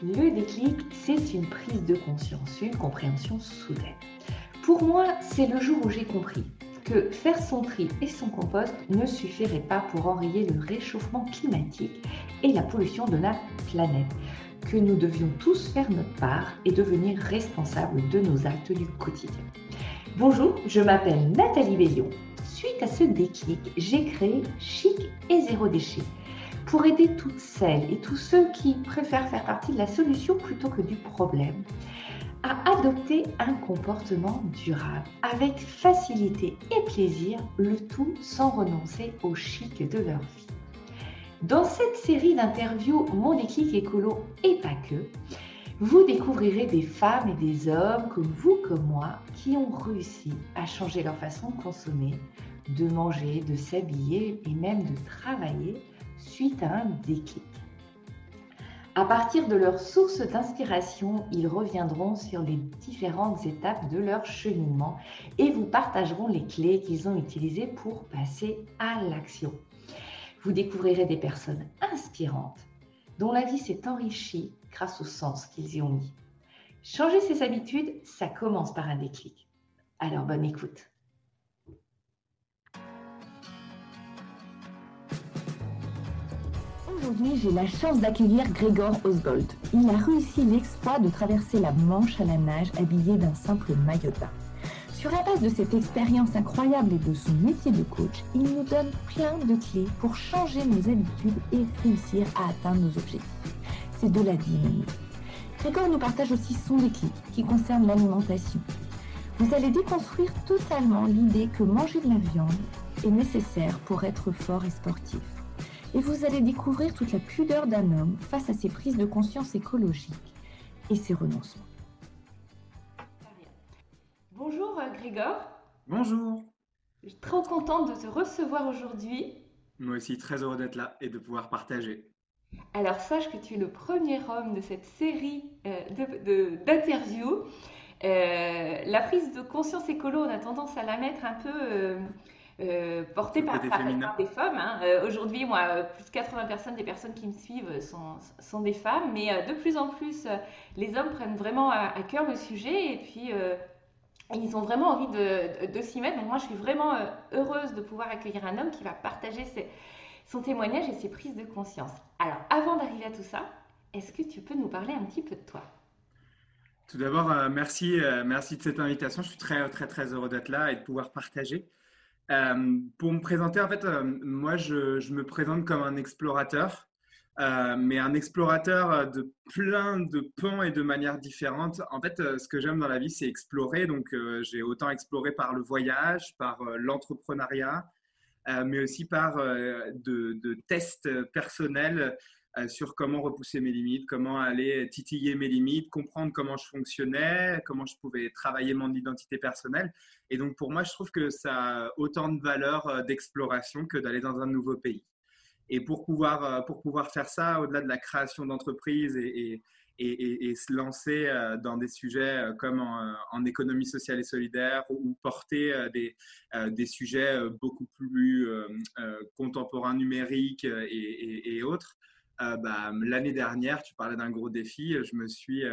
Le déclic, c'est une prise de conscience, une compréhension soudaine. Pour moi, c'est le jour où j'ai compris que faire son tri et son compost ne suffirait pas pour enrayer le réchauffement climatique et la pollution de notre planète, que nous devions tous faire notre part et devenir responsables de nos actes du quotidien. Bonjour, je m'appelle Nathalie Veillon. Suite à ce déclic, j'ai créé Chic et Zéro Déchet pour aider toutes celles et tous ceux qui préfèrent faire partie de la solution plutôt que du problème à adopter un comportement durable avec facilité et plaisir, le tout sans renoncer au chic de leur vie. Dans cette série d'interviews Mon déclic écolo et pas que, vous découvrirez des femmes et des hommes comme vous, comme moi, qui ont réussi à changer leur façon de consommer, de manger, de s'habiller et même de travailler suite à un déclic. À partir de leur source d'inspiration, ils reviendront sur les différentes étapes de leur cheminement et vous partageront les clés qu'ils ont utilisées pour passer à l'action. Vous découvrirez des personnes inspirantes dont la vie s'est enrichie grâce au sens qu'ils y ont mis. Changer ses habitudes, ça commence par un déclic. Alors bonne écoute. Aujourd'hui, j'ai la chance d'accueillir Grégor Osgold. Il a réussi l'exploit de traverser la Manche à la nage habillé d'un simple maillot. Sur la base de cette expérience incroyable et de son métier de coach, il nous donne plein de clés pour changer nos habitudes et réussir à atteindre nos objectifs. C'est de la dynamique. Grégor nous partage aussi son déclic qui concerne l'alimentation. Vous allez déconstruire totalement l'idée que manger de la viande est nécessaire pour être fort et sportif et vous allez découvrir toute la pudeur d'un homme face à ses prises de conscience écologiques et ses renoncements. Bonjour euh, Grégor. Bonjour. Je suis trop contente de te recevoir aujourd'hui. Moi aussi, très heureux d'être là et de pouvoir partager. Alors sache que tu es le premier homme de cette série euh, d'interviews. Euh, la prise de conscience écolo, on a tendance à la mettre un peu euh, porté par, des femmes. Hein. Euh, aujourd'hui, moi, euh, plus de 80 personnes des personnes qui me suivent sont, sont des femmes, mais de plus en plus, les hommes prennent vraiment à, cœur le sujet et puis ils ont vraiment envie de, de, s'y mettre. Donc moi, je suis vraiment heureuse de pouvoir accueillir un homme qui va partager son témoignage et ses prises de conscience. Alors, avant d'arriver à tout ça, est-ce que tu peux nous parler un petit peu de toi? Tout d'abord, merci, merci de cette invitation. Je suis très, très, très heureux d'être là et de pouvoir partager. Euh, pour me présenter, en fait, euh, moi, je, me présente comme un explorateur, euh, mais un explorateur de plein de pans et de manières différentes. En fait, ce que j'aime dans la vie, c'est explorer. Donc, j'ai autant exploré par le voyage, par l'entrepreneuriat, mais aussi par de, de, tests personnels sur comment repousser mes limites, comment aller titiller mes limites, comprendre comment je fonctionnais, comment je pouvais travailler mon identité personnelle. Et donc, pour moi, je trouve que ça a autant de valeur euh, d'exploration que d'aller dans un nouveau pays. Et pour pouvoir, euh, pour pouvoir faire ça, au-delà de la création d'entreprises et, se lancer euh, dans des sujets comme en, économie sociale et solidaire ou porter des, des sujets beaucoup plus contemporains numériques et, autres, bah, l'année dernière, tu parlais d'un gros défi, je me suis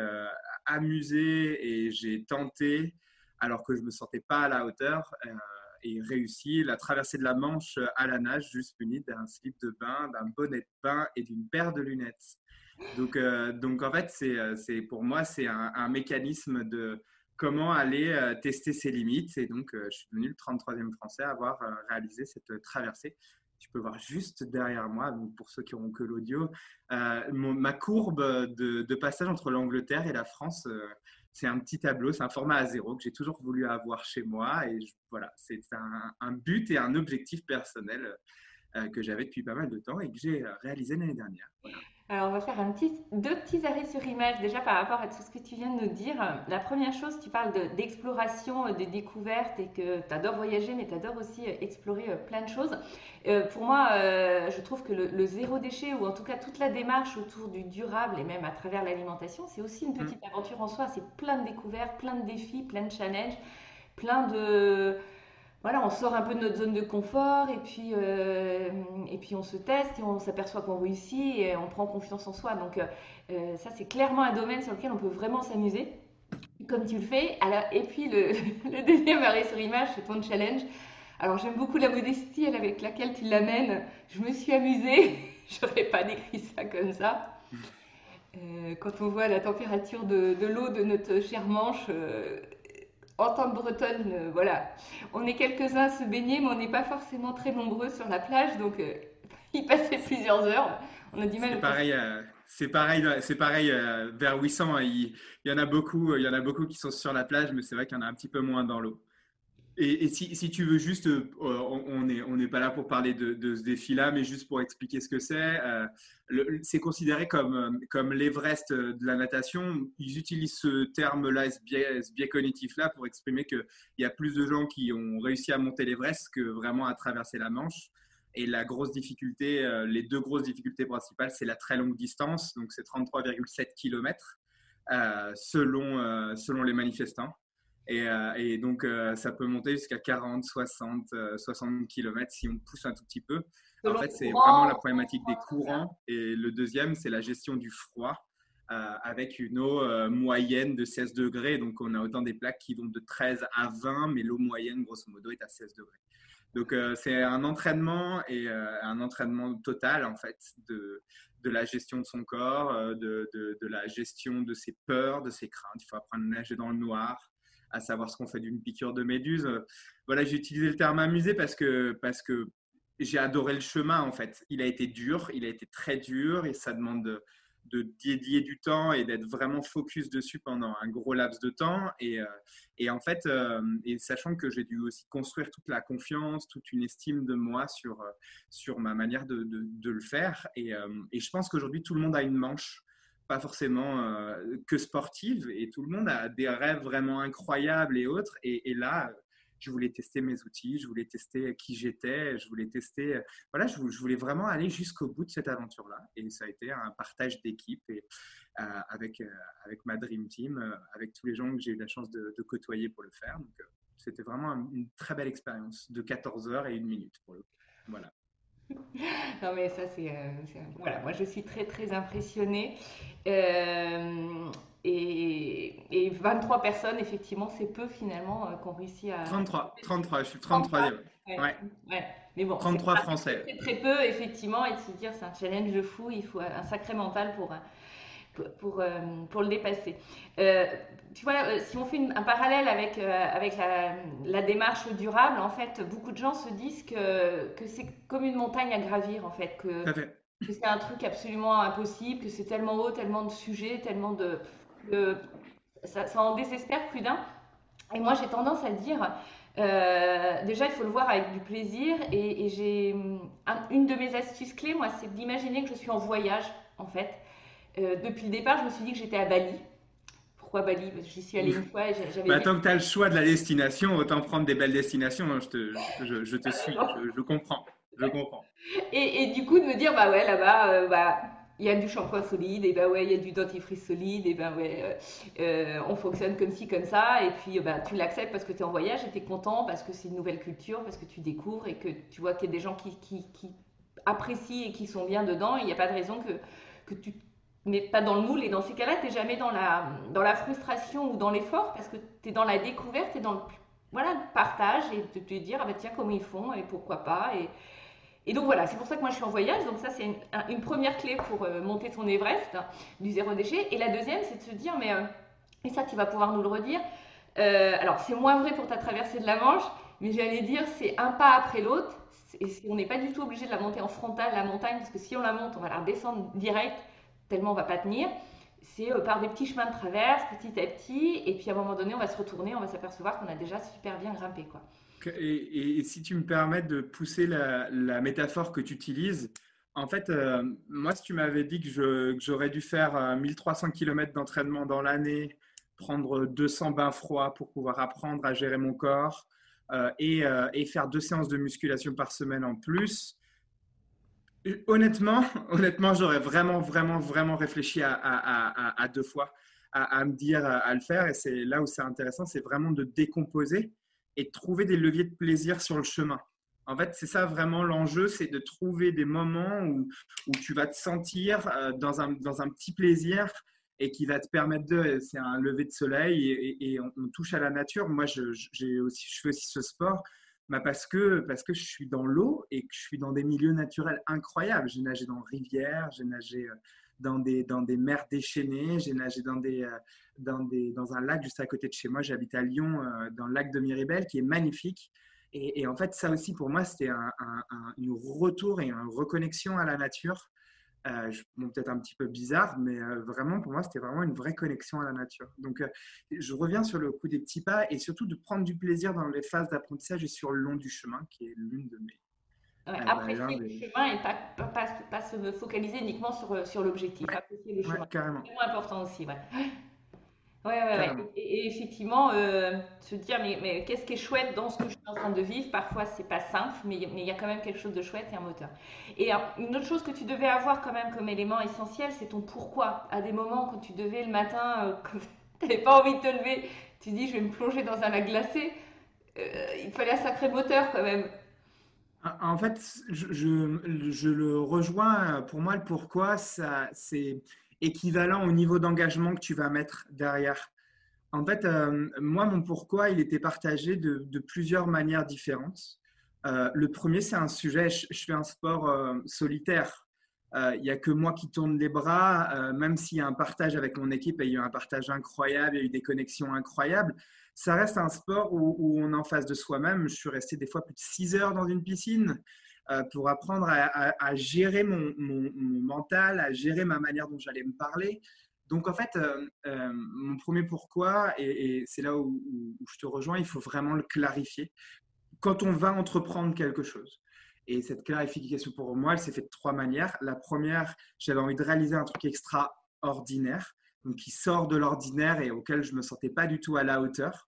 amusé et j'ai tenté alors que je ne me sentais pas à la hauteur euh, et réussi la traversée de la Manche à la nage, juste muni d'un slip de bain, d'un bonnet de bain et d'une paire de lunettes. Donc, euh, en fait, euh, pour moi, c'est un, mécanisme de comment aller tester ses limites. Et donc, je suis devenu le 33e Français à avoir réalisé cette traversée. Tu peux voir juste derrière moi, pour ceux qui n'auront que l'audio, ma courbe de, passage entre l'Angleterre et la France c'est un petit tableau, c'est un format à zéro que j'ai toujours voulu avoir chez moi. Et voilà, c'est un, but et un objectif personnel euh, que j'avais depuis pas mal de temps et que j'ai réalisé l'année dernière. Alors, on va faire un petit, deux petits arrêts sur image déjà par rapport à tout ce que tu viens de nous dire. La première chose, tu parles d'exploration, de, découverte et que tu adores voyager, mais tu adores aussi euh, explorer euh, plein de choses. Euh, pour moi, je trouve que le, zéro déchet, ou en tout cas toute la démarche autour du durable et même à travers l'alimentation, c'est aussi une mmh. petite aventure en soi. C'est plein de découvertes, plein de défis, plein de challenges, plein de voilà, on sort un peu de notre zone de confort et puis, euh, et puis on se teste et on s'aperçoit qu'on réussit et on prend confiance en soi. Donc euh, ça, c'est clairement un domaine sur lequel on peut vraiment s'amuser, comme tu le fais. et puis le, deuxième arrêt sur image, c'est ton challenge. Alors j'aime beaucoup la modestie avec laquelle tu l'amènes. Je me suis amusée, j'aurais pas décrit ça comme ça. Euh, quand on voit la température de, l'eau de notre chère Manche, euh, en tant que bretonne, euh, voilà, on est quelques-uns à se baigner, mais on n'est pas forcément très nombreux sur la plage, donc il passait plusieurs heures. On a du mal. C'est pareil, c'est pareil, c'est pareil vers 800. Il, il, y en a beaucoup, il y en a beaucoup qui sont sur la plage, mais c'est vrai qu'il y en a un petit peu moins dans l'eau. Et, si, tu veux juste, euh, on n'est pas là pour parler de, ce défi-là, mais juste pour expliquer ce que c'est. Euh, c'est considéré comme, euh, comme l'Everest de la natation. Ils utilisent ce terme-là, ce biais, cognitif-là, pour exprimer qu'il y a plus de gens qui ont réussi à monter l'Everest que vraiment à traverser la Manche. Et la grosse difficulté, les deux grosses difficultés principales, c'est la très longue distance, donc c'est 33,7 km selon les manifestants. Euh, et, donc, euh, ça peut monter jusqu'à 40, 60, 60 km si on pousse un tout petit peu. En fait, c'est vraiment la problématique des courants. Et le deuxième, c'est la gestion du froid. Euh, avec une eau moyenne de 16 degrés. Donc, on a autant des plaques qui vont de 13 à 20, mais l'eau moyenne, grosso modo, est à 16 degrés. Donc, c'est un entraînement et un entraînement total, en fait, de, de la gestion de son corps, de, de, de, la gestion de ses peurs, de ses craintes. Il faut apprendre à nager dans le noir, à savoir ce qu'on fait d'une piqûre de méduse. Voilà, j'ai utilisé le terme amusé parce que, parce que j'ai adoré le chemin en fait. Il a été dur, il a été très dur et ça demande de, dédier du temps et d'être vraiment focus dessus pendant un gros laps de temps. Et, euh, et en fait, euh, et sachant que j'ai dû aussi construire toute la confiance, toute une estime de moi sur, sur ma manière de, de, le faire. Et, euh, et je pense qu'aujourd'hui, tout le monde a une manche pas forcément euh, que sportive et tout le monde a des rêves vraiment incroyables et autres. Et, là, je voulais tester mes outils, je voulais tester qui j'étais, je voulais tester, voilà, je, voulais vraiment aller jusqu'au bout de cette aventure-là. Et ça a été un partage d'équipe et euh, avec, euh, avec ma Dream Team, avec tous les gens que j'ai eu la chance de, côtoyer pour le faire. Donc, c'était vraiment une très belle expérience de 14 heures et une minute pour le Voilà. non mais ça c'est voilà moi je suis très très impressionnée euh, et, et, 23 personnes, effectivement, c'est peu finalement euh, qu'on réussit à. 33, 33, je suis 33. ouais, ouais. Mais bon, 33 Français. C'est très peu, effectivement, et de se dire c'est un challenge de fou, il faut un sacré mental pour, pour, euh, pour, le dépasser. tu vois, si on fait un parallèle avec, avec la, la, démarche durable, en fait, beaucoup de gens se disent que, que c'est comme une montagne à gravir, en fait. Que, fait que c'est un truc absolument impossible, que c'est tellement haut, tellement de sujets, tellement de. ça, en désespère plus d'un. Et moi, j'ai tendance à dire, euh, déjà, il faut le voir avec du plaisir. Et, j'ai une de mes astuces clés, moi, c'est d'imaginer que je suis en voyage, en fait. Euh, depuis le départ, je me suis dit que j'étais à Bali. Pourquoi Bali? Parce que j'y suis allée une fois. Bah, tant que tu as le choix de la destination, autant prendre des belles destinations. Hein, je te, je, te suis, je comprends. Je comprends. Et, et, du coup, de me dire, bah ouais, là-bas, euh, bah, il y a du shampoing solide, et bah ouais, il y a du dentifrice solide, et ben ouais, euh, on fonctionne comme ci, comme ça, et puis bah, tu l'acceptes parce que tu es en voyage et tu es content, parce que c'est une nouvelle culture, parce que tu découvres et que tu vois qu'il y a des gens qui, qui, qui, apprécient et qui sont bien dedans, il n'y a pas de raison que, que tu n'es pas dans le moule, et dans ces cas-là, tu n'es jamais dans la, dans la frustration ou dans l'effort, parce que tu es dans la découverte et dans le, voilà, le partage, et de te dire, ah bah tiens, comment ils font, et pourquoi pas, et et donc voilà, c'est pour ça que moi je suis en voyage. Donc ça, c'est une, première clé pour euh, monter son Everest du zéro déchet. Et la deuxième, c'est de se dire, mais, euh, et ça, tu vas pouvoir nous le redire. Euh, alors, c'est moins vrai pour ta traversée de la Manche, mais j'allais dire, c'est un pas après l'autre. Et on n'est pas du tout obligé de la monter en frontal, la montagne, parce que si on la monte, on va la redescendre direct, tellement on va pas tenir. C'est par des petits chemins de traverse, petit à petit. Et puis à un moment donné, on va se retourner, on va s'apercevoir qu'on a déjà super bien grimpé. quoi. Et, si tu me permets de pousser la, métaphore que tu utilises, en fait, euh, moi, si tu m'avais dit que j'aurais dû faire 1300 euh, km d'entraînement dans l'année, prendre 200 bains froids pour pouvoir apprendre à gérer mon corps euh, et, faire deux séances de musculation par semaine en plus, honnêtement, honnêtement, j'aurais vraiment, vraiment, vraiment réfléchi à, deux fois à, me dire à le faire. Et c'est là où c'est intéressant, c'est vraiment de décomposer et de trouver des leviers de plaisir sur le chemin. En fait, c'est ça vraiment l'enjeu, c'est de trouver des moments où, où, tu vas te sentir euh, dans, un, dans un petit plaisir et qui va te permettre de. C'est un lever de soleil et, on, touche à la nature. Moi, je, aussi, je fais aussi ce sport bah parce, que, parce que je suis dans l'eau et que je suis dans des milieux naturels incroyables. J'ai nagé dans rivières, j'ai nagé euh, dans des, dans des mers déchaînées, j'ai nagé dans, des, euh, dans, des, dans un lac juste à côté de chez moi. J'habite à Lyon, dans le lac de Miribel, qui est magnifique. Et, en fait, ça aussi, pour moi, c'était un, un, retour et une reconnexion à la nature. Euh, peut-être un petit peu bizarre, mais euh, vraiment, pour moi, c'était vraiment une vraie connexion à la nature. Donc, euh, je reviens sur le coup des petits pas et surtout de prendre du plaisir dans les phases d'apprentissage et sur le long du chemin, qui est l'une de mes. apprécier le chemin et pas, pas, pas, se focaliser uniquement sur, sur l'objectif. apprécier le chemin. Carrément. C'est important aussi. Ouais. Ouais, ouais, ouais. Et, effectivement, euh, se dire, mais, mais qu'est-ce qui est chouette dans ce que je suis en train de vivre? Parfois, c'est pas simple, mais il y a quand même quelque chose de chouette et un moteur. Et une autre chose que tu devais avoir quand même comme élément essentiel, c'est ton pourquoi. À des moments, quand tu devais le matin, euh, quand tu n'avais pas envie de te lever, tu dis, je vais me plonger dans un lac glacé. Euh, il fallait un sacré moteur quand même. En fait, je, je, je le rejoins. Pour moi, le pourquoi, ça, c'est équivalent au niveau d'engagement que tu vas mettre derrière. En fait, euh, moi, mon pourquoi, il était partagé de, plusieurs manières différentes. Euh, le premier, c'est un sujet, je, fais un sport euh, solitaire. Il n'y a que moi qui tourne les bras, même s'il y a un partage avec mon équipe, il y a eu un partage incroyable, il y a eu des connexions incroyables. Ça reste un sport où, où on est en face de soi-même. Je suis resté des fois plus de 6 heures dans une piscine. Euh, pour apprendre à, gérer mon, mental, à gérer ma manière dont j'allais me parler. Donc en fait, euh, euh, mon premier pourquoi, et, c'est là où, je te rejoins, il faut vraiment le clarifier quand on va entreprendre quelque chose. Et cette clarification pour moi, elle s'est faite de trois manières. La première, j'avais envie de réaliser un truc extraordinaire, donc qui sort de l'ordinaire et auquel je ne me sentais pas du tout à la hauteur.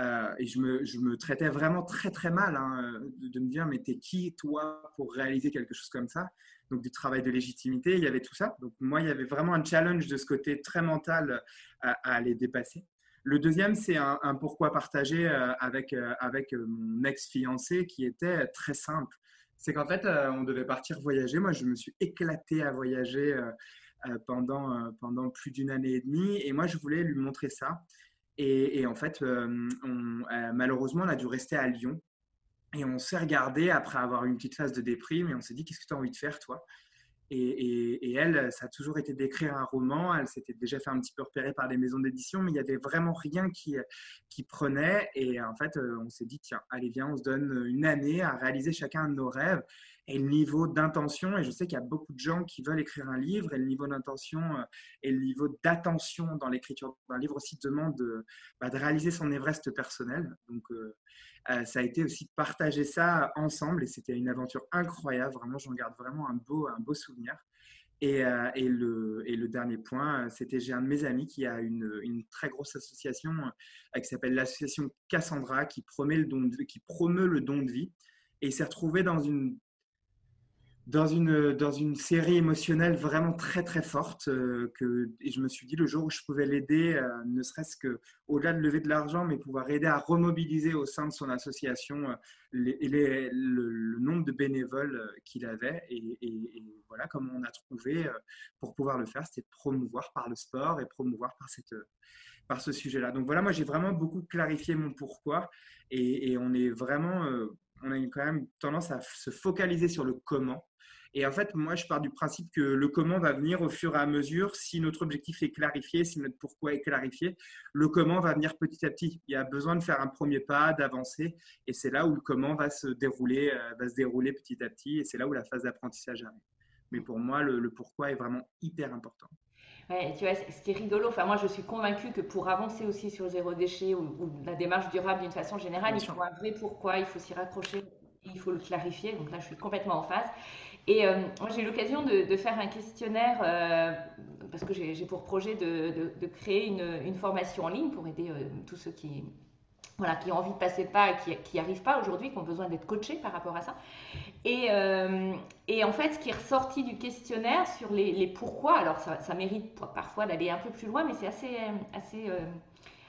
Euh, et je me, je me, traitais vraiment très très mal hein, de, me dire mais t'es qui toi pour réaliser quelque chose comme ça? Donc du travail de légitimité il y avait tout ça. Donc moi il y avait vraiment un challenge de ce côté très mental à, aller dépasser. Le deuxième c'est un, pourquoi partager euh, avec euh, avec mon ex fiancé qui était très simple. C'est qu'en fait on devait partir voyager. Moi je me suis éclaté à voyager pendant pendant plus d'une année et demie et moi je voulais lui montrer ça et, en fait, euh, euh, malheureusement, on a dû rester à Lyon. Et on s'est regardé après avoir eu une petite phase de déprime et on s'est dit Qu'est-ce que tu as envie de faire, toi? Et, elle, ça a toujours été d'écrire un roman. Elle s'était déjà fait un petit peu repérer par les maisons d'édition, mais il n'y avait vraiment rien qui, qui prenait. Et en fait, euh, on s'est dit Tiens, allez, viens, on se donne une année à réaliser chacun de nos rêves et le niveau d'intention. Et je sais qu'il y a beaucoup de gens qui veulent écrire un livre et le niveau d'intention euh, et le niveau d'attention dans l'écriture d'un livre aussi demande de, bah, réaliser son Everest personnel. Donc, euh, euh, ça a été aussi de partager ça ensemble et c'était une aventure incroyable. Vraiment, j'en garde vraiment un beau, un beau souvenir. Et, et, le, et, le, dernier point, c'était j'ai un de mes amis qui a une, une très grosse association qui s'appelle l'association Cassandra qui de, qui promeut le don de vie. Et il s'est retrouvé dans une dans une, dans une série émotionnelle vraiment très très forte euh, que, et je me suis dit le jour où je pouvais l'aider, euh, ne serait-ce que au-delà de lever de l'argent, mais pouvoir aider à remobiliser au sein de son association euh, le, nombre de bénévoles qu'il avait. Et, voilà comment on a trouvé pour pouvoir le faire, c'était de promouvoir par le sport et promouvoir par cette par ce sujet-là. Donc voilà, moi j'ai vraiment beaucoup clarifié mon pourquoi. Et, et on est vraiment on a quand même tendance à se focaliser sur le comment et en fait, moi, je pars du principe que le comment va venir au fur et à mesure. Si notre objectif est clarifié, si notre pourquoi est clarifié, le comment va venir petit à petit. Il y a besoin de faire un premier pas, d'avancer. Et c'est là où le comment va se dérouler, euh, va se dérouler petit à petit. Et c'est là où la phase d'apprentissage arrive. Mais pour moi, le, pourquoi est vraiment hyper important. Ouais, tu vois, ce qui est rigolo, enfin moi je suis convaincue que pour avancer aussi sur le zéro déchet ou, la démarche durable d'une façon générale, il faut un vrai pourquoi, il faut s'y raccrocher, il faut le clarifier. Donc là je suis complètement en phase. Et euh, j'ai eu l'occasion de, faire un questionnaire euh, parce que j'ai pour projet de, créer une, formation en ligne pour aider euh, tous ceux qui, voilà, qui ont envie de passer pas et qui n'y arrivent pas aujourd'hui, qui ont besoin d'être coachés par rapport à ça. Et, et, en fait, ce qui est ressorti du questionnaire sur les, pourquoi, alors ça, ça mérite parfois d'aller un peu plus loin, mais c'est assez, assez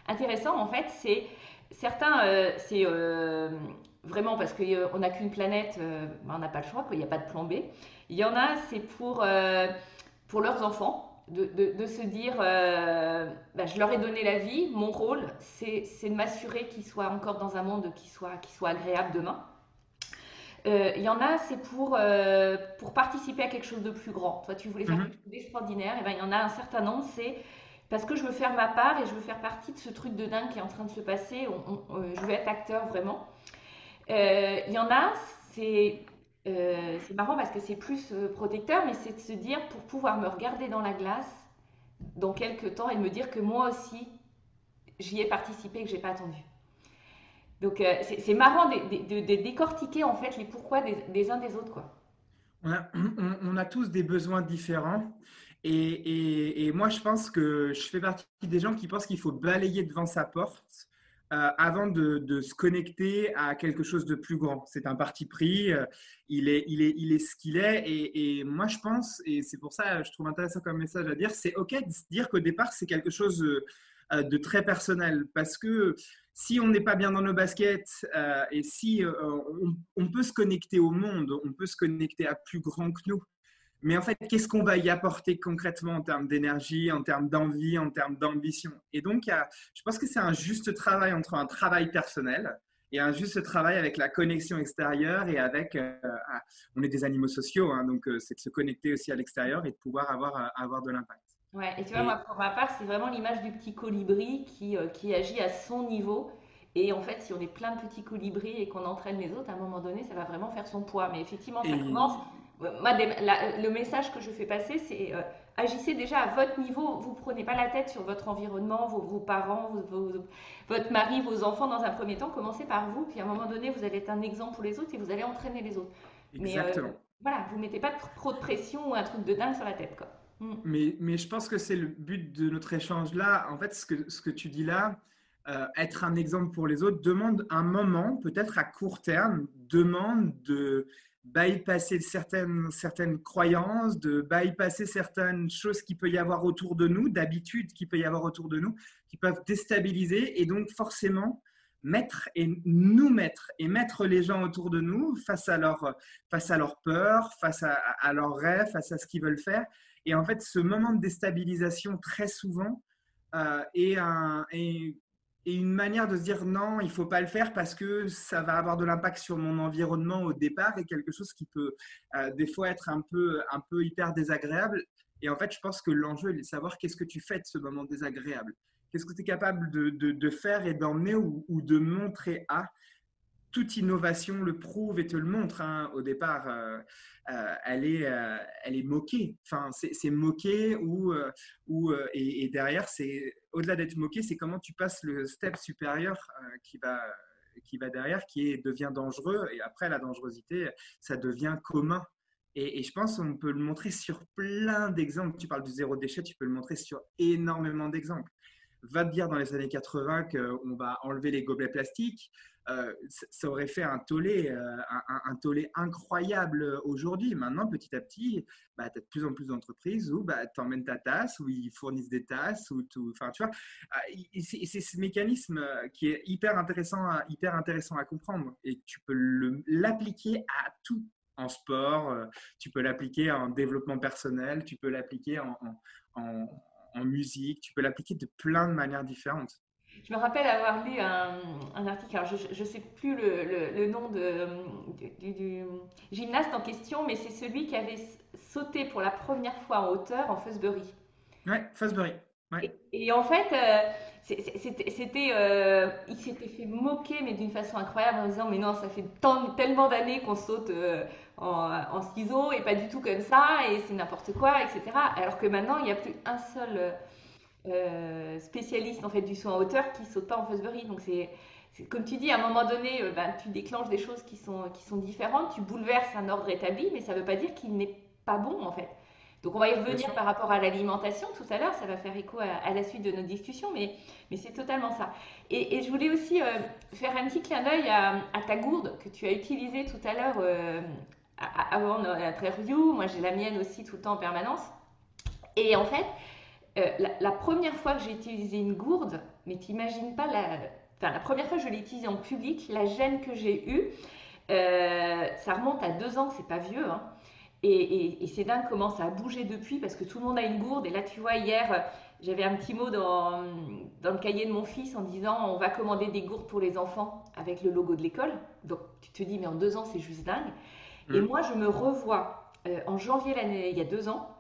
intéressant en fait, c'est certains, c'est vraiment parce qu'on n'a qu'une planète, ben, on n'a pas le choix, il n'y a pas de plan B. Il y en a, c'est pour, pour leurs enfants. De, de, se dire, ben, je leur ai donné la vie, mon rôle, c'est de m'assurer qu'ils soient encore dans un monde qui soit, qui soit agréable demain. Euh, il y en a, c'est pour, euh, pour participer à quelque chose de plus grand. Toi, tu voulais faire mhm. quelque chose d'extraordinaire. Et ben, il y en a un certain nombre, c'est parce que je veux faire ma part et je veux faire partie de ce truc de dingue qui est en train de se passer. Euh, je veux être acteur vraiment. Il y en a, c'est c'est marrant parce que c'est plus protecteur, mais c'est de se dire pour pouvoir me regarder dans la glace dans quelques temps et me dire que moi aussi, j'y ai participé et que j'ai pas attendu. Donc euh, c'est marrant de, décortiquer en fait les pourquoi des, uns des autres. Quoi. On, a, tous des besoins différents. Et, moi, je pense que je fais partie des gens qui pensent qu'il faut balayer devant sa porte euh, avant de, se connecter à quelque chose de plus grand. C'est un parti pris, euh, il, est, il, est, il est ce qu'il est. Et, moi, je pense, et c'est pour ça je trouve intéressant comme message à dire, c'est OK de dire qu'au départ, c'est quelque chose de très personnel. Parce que si on n'est pas bien dans nos baskets euh, et si euh, on, peut se connecter au monde, on peut se connecter à plus grand que nous. Mais en fait, qu'est-ce qu'on va y apporter concrètement en termes d'énergie, en termes d'envie, en termes d'ambition? Et donc, je pense que c'est un juste travail entre un travail personnel et un juste travail avec la connexion extérieure et avec, euh, on est des animaux sociaux, hein, donc c'est de se connecter aussi à l'extérieur et de pouvoir avoir, avoir de l'impact. Ouais, et tu vois, moi, pour ma part, c'est vraiment l'image du petit colibri qui, euh, qui agit à son niveau. Et en fait, si on est plein de petits colibris et qu'on entraîne les autres, à un moment donné, ça va vraiment faire son poids. Mais effectivement, ça commence. Euh, moi, le message que je fais passer, c'est euh, agissez déjà à votre niveau. Vous prenez pas la tête sur votre environnement, vos, vos parents, votre mari, vos enfants dans un premier temps. Commencez par vous. Puis à un moment donné, vous allez être un exemple pour les autres et vous allez entraîner les autres. Exactement. Mais voilà, vous mettez pas trop de pression ou un truc de dingue sur la tête. Quoi. Mm. Mais, mais, je pense que c'est le but de notre échange là. En fait, ce que, ce que tu dis là, euh, être un exemple pour les autres, demande un moment, peut-être à court terme, demande de bypasser certaines, certaines croyances, de bypasser certaines choses qui peut y avoir autour de nous, d'habitudes qui peut y avoir autour de nous, qui peuvent déstabiliser et donc forcément mettre et nous mettre et mettre les gens autour de nous face à leur, face à leur peur, face à, leurs rêves, face à ce qu'ils veulent faire. Et en fait, ce moment de déstabilisation, très souvent, euh, est, un, une manière de se dire non, il ne faut pas le faire parce que ça va avoir de l'impact sur mon environnement au départ et quelque chose qui peut euh, des fois être un peu, un peu hyper désagréable. Et en fait, je pense que l'enjeu est de savoir qu'est-ce que tu fais de ce moment désagréable. Qu'est-ce que tu es capable de, de, faire et d'emmener ou, de montrer à toute innovation le prouve et te le montre. Hein. Au départ, euh, euh, elle, est, euh, elle est moquée. Enfin, c'est moqué ou, ou et, derrière, c'est au-delà d'être moqué, c'est comment tu passes le step supérieur qui va qui va derrière, qui devient dangereux. Et après, la dangerosité, ça devient commun. Et, et je pense qu'on peut le montrer sur plein d'exemples. Tu parles du zéro déchet, tu peux le montrer sur énormément d'exemples va te dire dans les années 80 qu'on va enlever les gobelets plastiques. Euh, ça aurait fait un tollé, euh, un, tollé incroyable aujourd'hui. Maintenant, petit à petit, bah, tu as de plus en plus d'entreprises où bah, tu emmènes ta tasse, où ils fournissent des tasses. Enfin, tu vois, euh, c'est ce mécanisme qui est hyper intéressant, hyper intéressant à comprendre. Et tu peux l'appliquer à tout en sport, tu peux l'appliquer en développement personnel, tu peux l'appliquer en, en, musique, tu peux l'appliquer de plein de manières différentes. Je me rappelle avoir lu un, article, alors je ne sais plus le, nom de, du, gymnaste en question, mais c'est celui qui avait sauté pour la première fois en hauteur en Fosbury. Ouais, Fosbury. Et, en fait, euh, c'était, euh, il s'était fait moquer, mais d'une façon incroyable, en disant Mais non, ça fait tellement d'années qu'on saute euh, en, en, ciseaux et pas du tout comme ça, et c'est n'importe quoi, etc. Alors que maintenant, il n'y a plus un seul euh, spécialiste en fait du saut en hauteur qui saute pas en Fosbury. Donc c'est comme tu dis, à un moment donné, euh, ben, tu déclenches des choses qui sont, qui sont différentes, tu bouleverses un ordre établi, mais ça ne veut pas dire qu'il n'est pas bon en fait. Donc on va y revenir par rapport à l'alimentation tout à l'heure, ça va faire écho à, la suite de notre discussion, mais, mais c'est totalement ça. Et, je voulais aussi euh, faire un petit clin d'œil à, ta gourde que tu as utilisée tout à l'heure avant notre interview. Moi j'ai la mienne aussi tout le temps en permanence. Et en fait, euh, la, première fois que j'ai utilisé une gourde, mais t'imagines pas la, enfin la première fois que je l'ai utilisé en public, la gêne que j'ai eue, euh, ça remonte à deux ans, c'est pas vieux. Hein. Et, c'est dingue comment ça a bougé depuis parce que tout le monde a une gourde. Et là, tu vois, hier, j'avais un petit mot dans, dans le cahier de mon fils en disant on va commander des gourdes pour les enfants avec le logo de l'école. Donc tu te dis, mais en deux ans, c'est juste dingue. Et mm. moi, je me revois euh, en janvier l'année, il y a deux ans.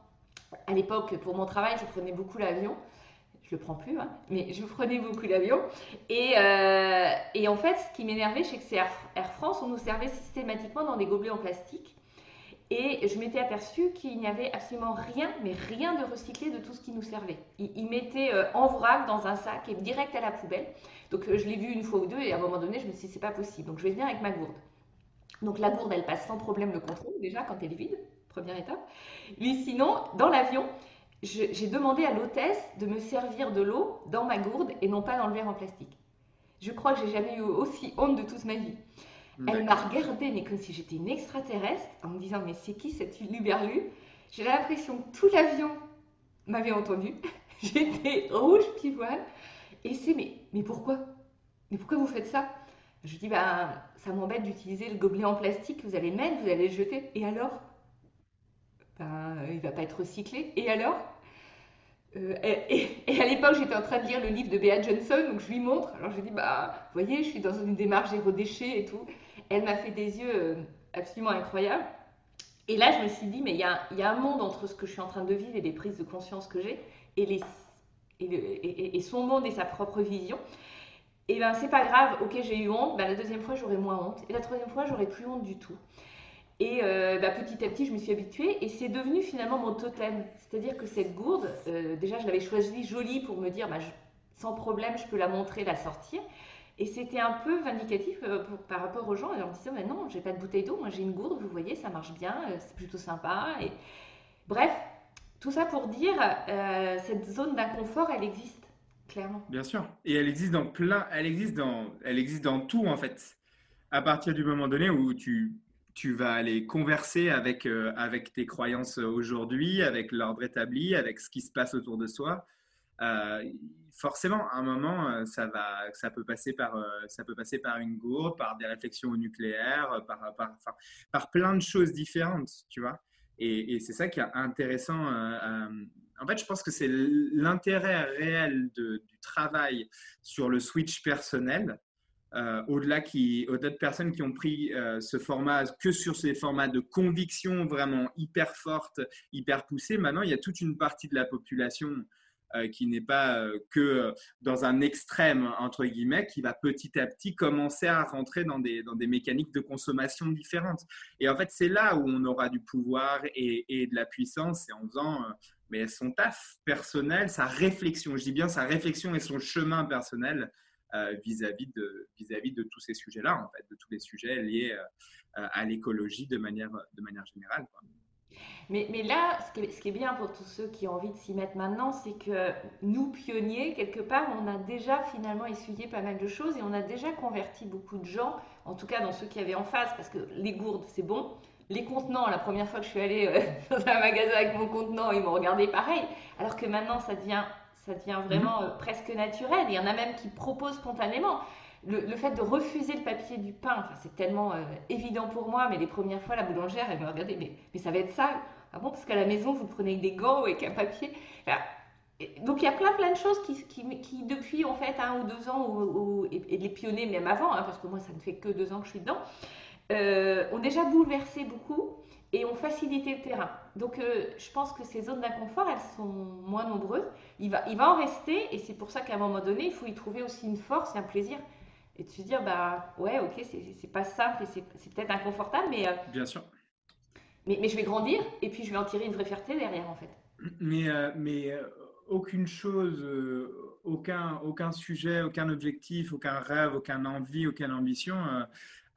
À l'époque, pour mon travail, je prenais beaucoup l'avion je le prends plus, hein, mais je prenais beaucoup l'avion. Et, euh, et, en fait, ce qui m'énervait, c'est que c'est Air, France, on nous servait systématiquement dans des gobelets en plastique. Et je m'étais aperçue qu'il n'y avait absolument rien, mais rien de recyclé de tout ce qui nous servait. Ils, mettaient euh, en vrac dans un sac et direct à la poubelle. Donc euh, je l'ai vu une fois ou deux et à un moment donné, je me suis dit, c'est pas possible. Donc je vais venir avec ma gourde. Donc la gourde, elle passe sans problème le contrôle déjà quand elle est vide, première étape. Mais sinon, dans l'avion, j'ai demandé à l'hôtesse de me servir de l'eau dans ma gourde et non pas dans le verre en plastique. Je crois que j'ai jamais eu aussi honte de toute ma vie. Elle m'a regardé, mais comme si j'étais une extraterrestre, en me disant Mais c'est qui cette luberlu J'ai l'impression que tout l'avion m'avait entendu. J'étais rouge pivoine. Et c'est mais, mais pourquoi? Mais pourquoi vous faites ça? Je dis Ben, ça m'embête d'utiliser le gobelet en plastique que vous allez mettre, vous allez le jeter. Et alors? Ben, il va pas être recyclé. Et alors euh, et, à l'époque, j'étais en train de lire le livre de Bea Johnson, donc je lui montre. Alors je lui dis, bah, vous voyez, je suis dans une démarche zéro déchet et tout. Elle m'a fait des yeux euh, absolument incroyables. Et là, je me suis dit, mais il y a, un monde entre ce que je suis en train de vivre et les prises de conscience que j'ai, et, son monde et sa propre vision. Et ben, c'est pas grave, ok, j'ai eu honte, ben, la deuxième fois, j'aurai moins honte, et la troisième fois, j'aurai plus honte du tout. Et euh, bah, petit à petit, je me suis habituée et c'est devenu finalement mon totem. C'est-à-dire que cette gourde, euh, déjà, je l'avais choisie jolie pour me dire, bah, sans problème, je peux la montrer, la sortir. Et c'était un peu vindicatif euh, par rapport aux gens en disant, mais non, j'ai pas de bouteille d'eau, moi j'ai une gourde, vous voyez, ça marche bien, c'est plutôt sympa. Et... Bref, tout ça pour dire, cette zone d'inconfort, elle existe, clairement. Bien sûr. Et elle existe dans plein, elle existe dans, elle existe dans tout en fait. À partir du moment donné où tu tu vas aller converser avec, euh, avec tes croyances aujourd'hui, avec l'ordre établi, avec ce qui se passe autour de soi. Euh, forcément, à un moment, euh, ça, va, ça, peut passer par, ça peut passer par une gourde, par des réflexions au nucléaire, par, par, par plein de choses différentes, tu vois. Et, c'est ça qui est intéressant. en fait, je pense que c'est l'intérêt réel du travail sur le switch personnel euh, au-delà qui, de personnes qui ont pris euh, ce format que sur ces formats de conviction vraiment hyper fortes, hyper poussées. Maintenant, il y a toute une partie de la population euh, qui n'est pas que dans un extrême, entre guillemets, qui va petit à petit commencer à rentrer dans des, dans des mécaniques de consommation différentes. Et en fait, c'est là où on aura du pouvoir et, et de la puissance, c'est en faisant mais son taf personnel, sa réflexion, je dis bien sa réflexion et son chemin personnel euh, vis-à-vis de, vis-à-vis de tous ces sujets-là, en fait, de tous les sujets liés euh, à l'écologie de manière, de manière générale. Mais, mais, là, ce qui, est, ce qui, est, bien pour tous ceux qui ont envie de s'y mettre maintenant, c'est que nous, pionniers, quelque part, on a déjà finalement essuyé pas mal de choses et on a déjà converti beaucoup de gens, en tout cas dans ceux qui avaient en face, parce que les gourdes, c'est bon. Les contenants, la première fois que je suis allée euh, dans un magasin avec mon contenant, ils m'ont regardé pareil. Alors que maintenant, ça devient ça devient vraiment mhm. euh, presque naturel. Il y en a même qui proposent spontanément. Le, fait de refuser le papier du pain, c'est tellement euh, évident pour moi, mais les premières fois, la boulangère, elle me regardait, mais, mais ça va être ça Ah bon Parce qu'à la maison, vous prenez des gants avec un papier. donc il y a plein plein de choses qui, qui, depuis en fait un ou deux ans, ou, et, les pionniers même avant, hein, parce que moi ça ne fait que deux ans que je suis dedans, euh, ont déjà bouleversé beaucoup et ont facilité le terrain. Donc, euh, je pense que ces zones d'inconfort, elles sont moins nombreuses. Il va, il va en rester, et c'est pour ça qu'à un moment donné, il faut y trouver aussi une force et un plaisir. Et de se dire, bah ouais, ok, c'est pas simple et c'est peut-être inconfortable, mais. Euh, Bien sûr. Mais, mais, je vais grandir, et puis je vais en tirer une vraie fierté derrière, en fait. Mais, euh, mais aucune chose, aucun, aucun sujet, aucun objectif, aucun rêve, aucune envie, aucune ambition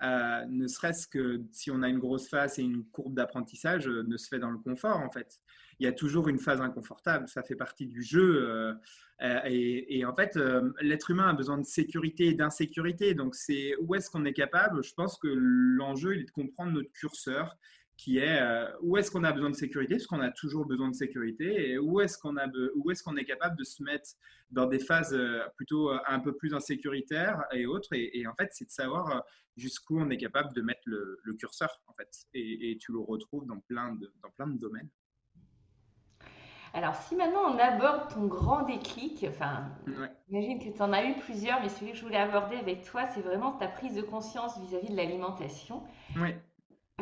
euh, ne serait-ce que si on a une grosse face et une courbe d'apprentissage, euh, ne se fait dans le confort en fait. Il y a toujours une phase inconfortable, ça fait partie du jeu. Euh, et, en fait, l'être humain a besoin de sécurité et d'insécurité. Donc, c'est où est-ce qu'on est capable? Je pense que l'enjeu, il est de comprendre notre curseur qui est euh, où est-ce qu'on a besoin de sécurité, parce qu'on a toujours besoin de sécurité, et où est-ce qu'on est-ce qu'on est capable de se mettre dans des phases euh, plutôt euh, un peu plus insécuritaires et autres. Et, en fait, c'est de savoir jusqu'où on est capable de mettre le, curseur, en fait. Et, tu le retrouves dans plein de, dans plein de domaines. Alors, si maintenant on aborde ton grand déclic, enfin, j'imagine que tu en as eu plusieurs, mais celui que je voulais aborder avec toi, c'est vraiment ta prise de conscience vis-à-vis de l'alimentation. Oui.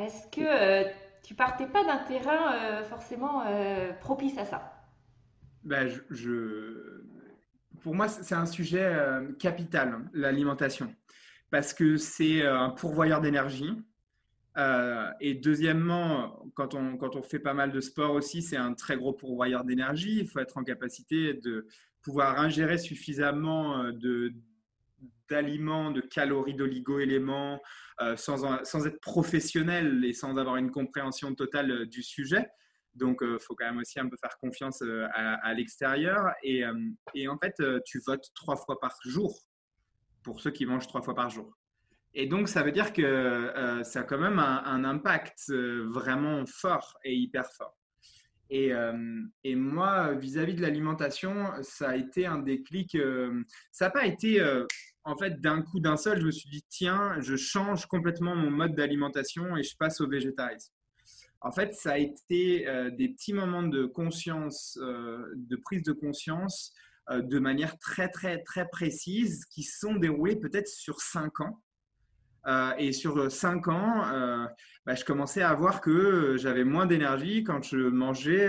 Est-ce que euh, tu partais pas d'un terrain euh, forcément euh, propice à ça? Ben, je, Pour moi, c'est un sujet capital, l'alimentation, parce que c'est un pourvoyeur d'énergie. et deuxièmement, quand on, quand on fait pas mal de sport aussi, c'est un très gros pourvoyeur d'énergie. Il faut être en capacité de pouvoir ingérer suffisamment de, d'aliments, de calories, d'oligo-éléments, euh, sans, sans, être professionnel et sans avoir une compréhension totale euh, du sujet. Donc, il euh, faut quand même aussi un peu faire confiance à, l'extérieur. Et, et, en fait, tu votes trois fois par jour pour ceux qui mangent trois fois par jour. Et donc, ça veut dire que ça a quand même un, impact vraiment fort et hyper fort. Et, et moi, vis-à-vis -vis de l'alimentation, ça a été un déclic. ça n'a pas été en fait, d'un coup, d'un seul, je me suis dit, tiens, je change complètement mon mode d'alimentation et je passe au végétarisme. En fait, ça a été euh, des petits moments de conscience, euh, de prise de conscience euh, de manière très, très, très précise qui sont déroulés peut-être sur cinq ans. et sur cinq ans, bah, je commençais à voir que j'avais moins d'énergie quand je mangeais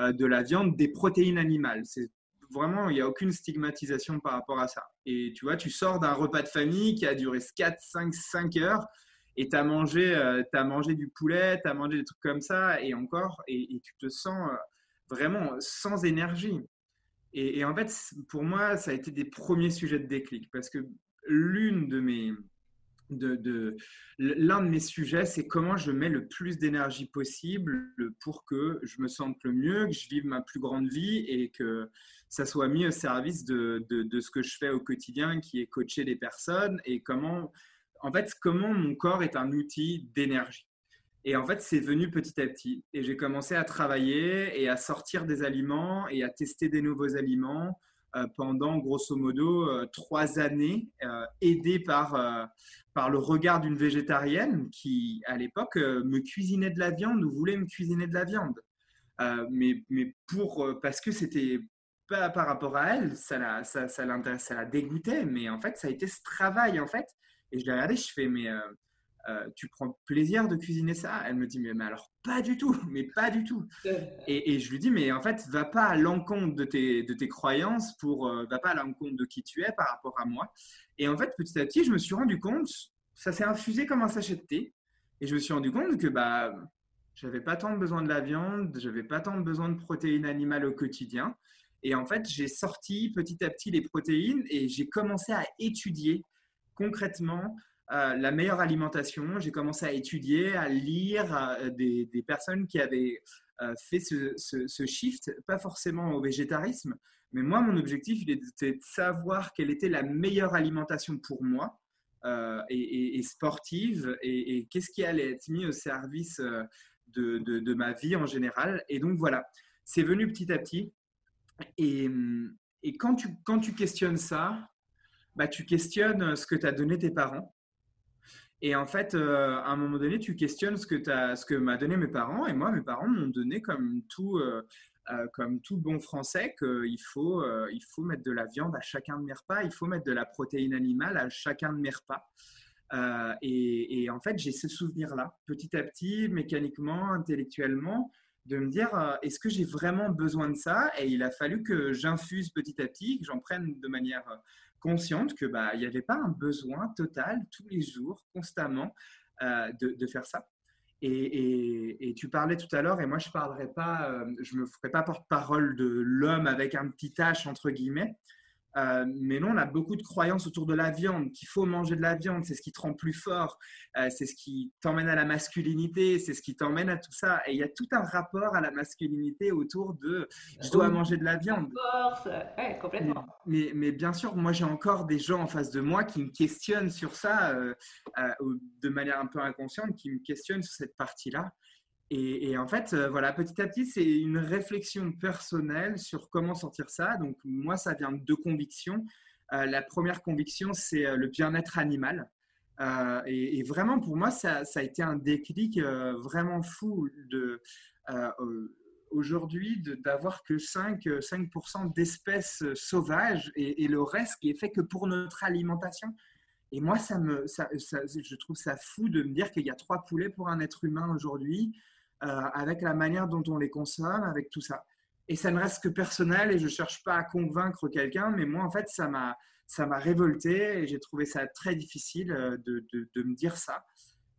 de la viande, des protéines animales. Vraiment, il n'y a aucune stigmatisation par rapport à ça. Et tu vois, tu sors d'un repas de famille qui a duré 4, 5, 5 heures et tu as, mangé, euh, mangé du poulet, tu as mangé des trucs comme ça et encore, et, tu te sens euh, vraiment sans énergie. Et, et, en fait, pour moi, ça a été des premiers sujets de déclic parce que l'une de mes, de, l'un de mes sujets, c'est comment je mets le plus d'énergie possible pour que je me sente le mieux, que je vive ma plus grande vie et que ça soit mis au service de, de, ce que je fais au quotidien, qui est coacher les personnes et comment, en fait, comment mon corps est un outil d'énergie. Et en fait, c'est venu petit à petit. Et j'ai commencé à travailler et à sortir des aliments et à tester des nouveaux aliments euh, pendant grosso modo euh, trois années, euh, aidé par, par le regard d'une végétarienne qui, à l'époque, me cuisinait de la viande ou voulait me cuisiner de la viande. mais, mais pour, parce que c'était pas par rapport à elle, ça la, ça, ça, ça la dégoûtait, mais en fait, ça a été ce travail, en fait. Et je l'ai regardé, je fais, mais euh, tu prends plaisir de cuisiner ça? Elle me dit, mais, alors pas du tout, mais pas du tout. Et, je lui dis, mais en fait, va pas à l'encontre de tes, de tes croyances, pour, euh, va pas à l'encontre de qui tu es par rapport à moi. Et en fait, petit à petit, je me suis rendu compte, ça s'est infusé comme un sachet de thé. Et je me suis rendu compte que bah, j'avais pas tant besoin de la viande, j'avais pas tant besoin de protéines animales au quotidien. Et en fait, j'ai sorti petit à petit les protéines et j'ai commencé à étudier concrètement euh, la meilleure alimentation. J'ai commencé à étudier, à lire euh, des, personnes qui avaient euh, fait ce, shift, pas forcément au végétarisme, mais moi, mon objectif, il était de savoir quelle était la meilleure alimentation pour moi et, sportive et, qu'est-ce qui allait être mis au service de, ma vie en général. Et donc voilà, c'est venu petit à petit. Et, quand, tu, questionnes ça, bah, tu questionnes ce que t'as donné tes parents. Et en fait, à un moment donné, tu questionnes ce que, m'ont donné mes parents. Et moi, mes parents m'ont donné comme tout, bon français qu'il faut, mettre de la viande à chacun de mes repas, il faut mettre de la protéine animale à chacun de mes repas. Et, en fait, j'ai ce souvenir-là, petit à petit, mécaniquement, intellectuellement, de me dire, est-ce que j'ai vraiment besoin de ça? Et il a fallu que j'infuse petit à petit, que j'en prenne de manière consciente que bah il n'y avait pas un besoin total tous les jours, constamment, euh, de, faire ça. Et, et, tu parlais tout à l'heure, et moi je parlerai pas, euh, je me ferai pas porte-parole de l'homme avec un petit H entre guillemets. Euh, mais non, on a beaucoup de croyances autour de la viande, qu'il faut manger de la viande, c'est ce qui te rend plus fort, euh, c'est ce qui t'emmène à la masculinité, c'est ce qui t'emmène à tout ça. Et il y a tout un rapport à la masculinité autour de je dois manger de la viande. Force, ouais, complètement. Mais, mais, bien sûr, moi j'ai encore des gens en face de moi qui me questionnent sur ça de manière un peu inconsciente, qui me questionnent sur cette partie-là. Et, en fait, euh, voilà, petit à petit, c'est une réflexion personnelle sur comment sortir ça. Donc, moi, ça vient de deux convictions. Euh, la première conviction, c'est euh, le bien-être animal. Et, vraiment, pour moi, ça, a été un déclic vraiment fou de aujourd'hui d'avoir que 5, 5 d'espèces sauvages et, le reste qui est fait que pour notre alimentation. Et moi, ça me, ça, je trouve ça fou de me dire qu'il y a trois poulets pour un être humain aujourd'hui. Euh, avec la manière dont on les consomme, avec tout ça. Et ça ne reste que personnel et je ne cherche pas à convaincre quelqu'un, mais moi, en fait, ça m'a, ça révolté et j'ai trouvé ça très difficile euh, de, de, me dire ça.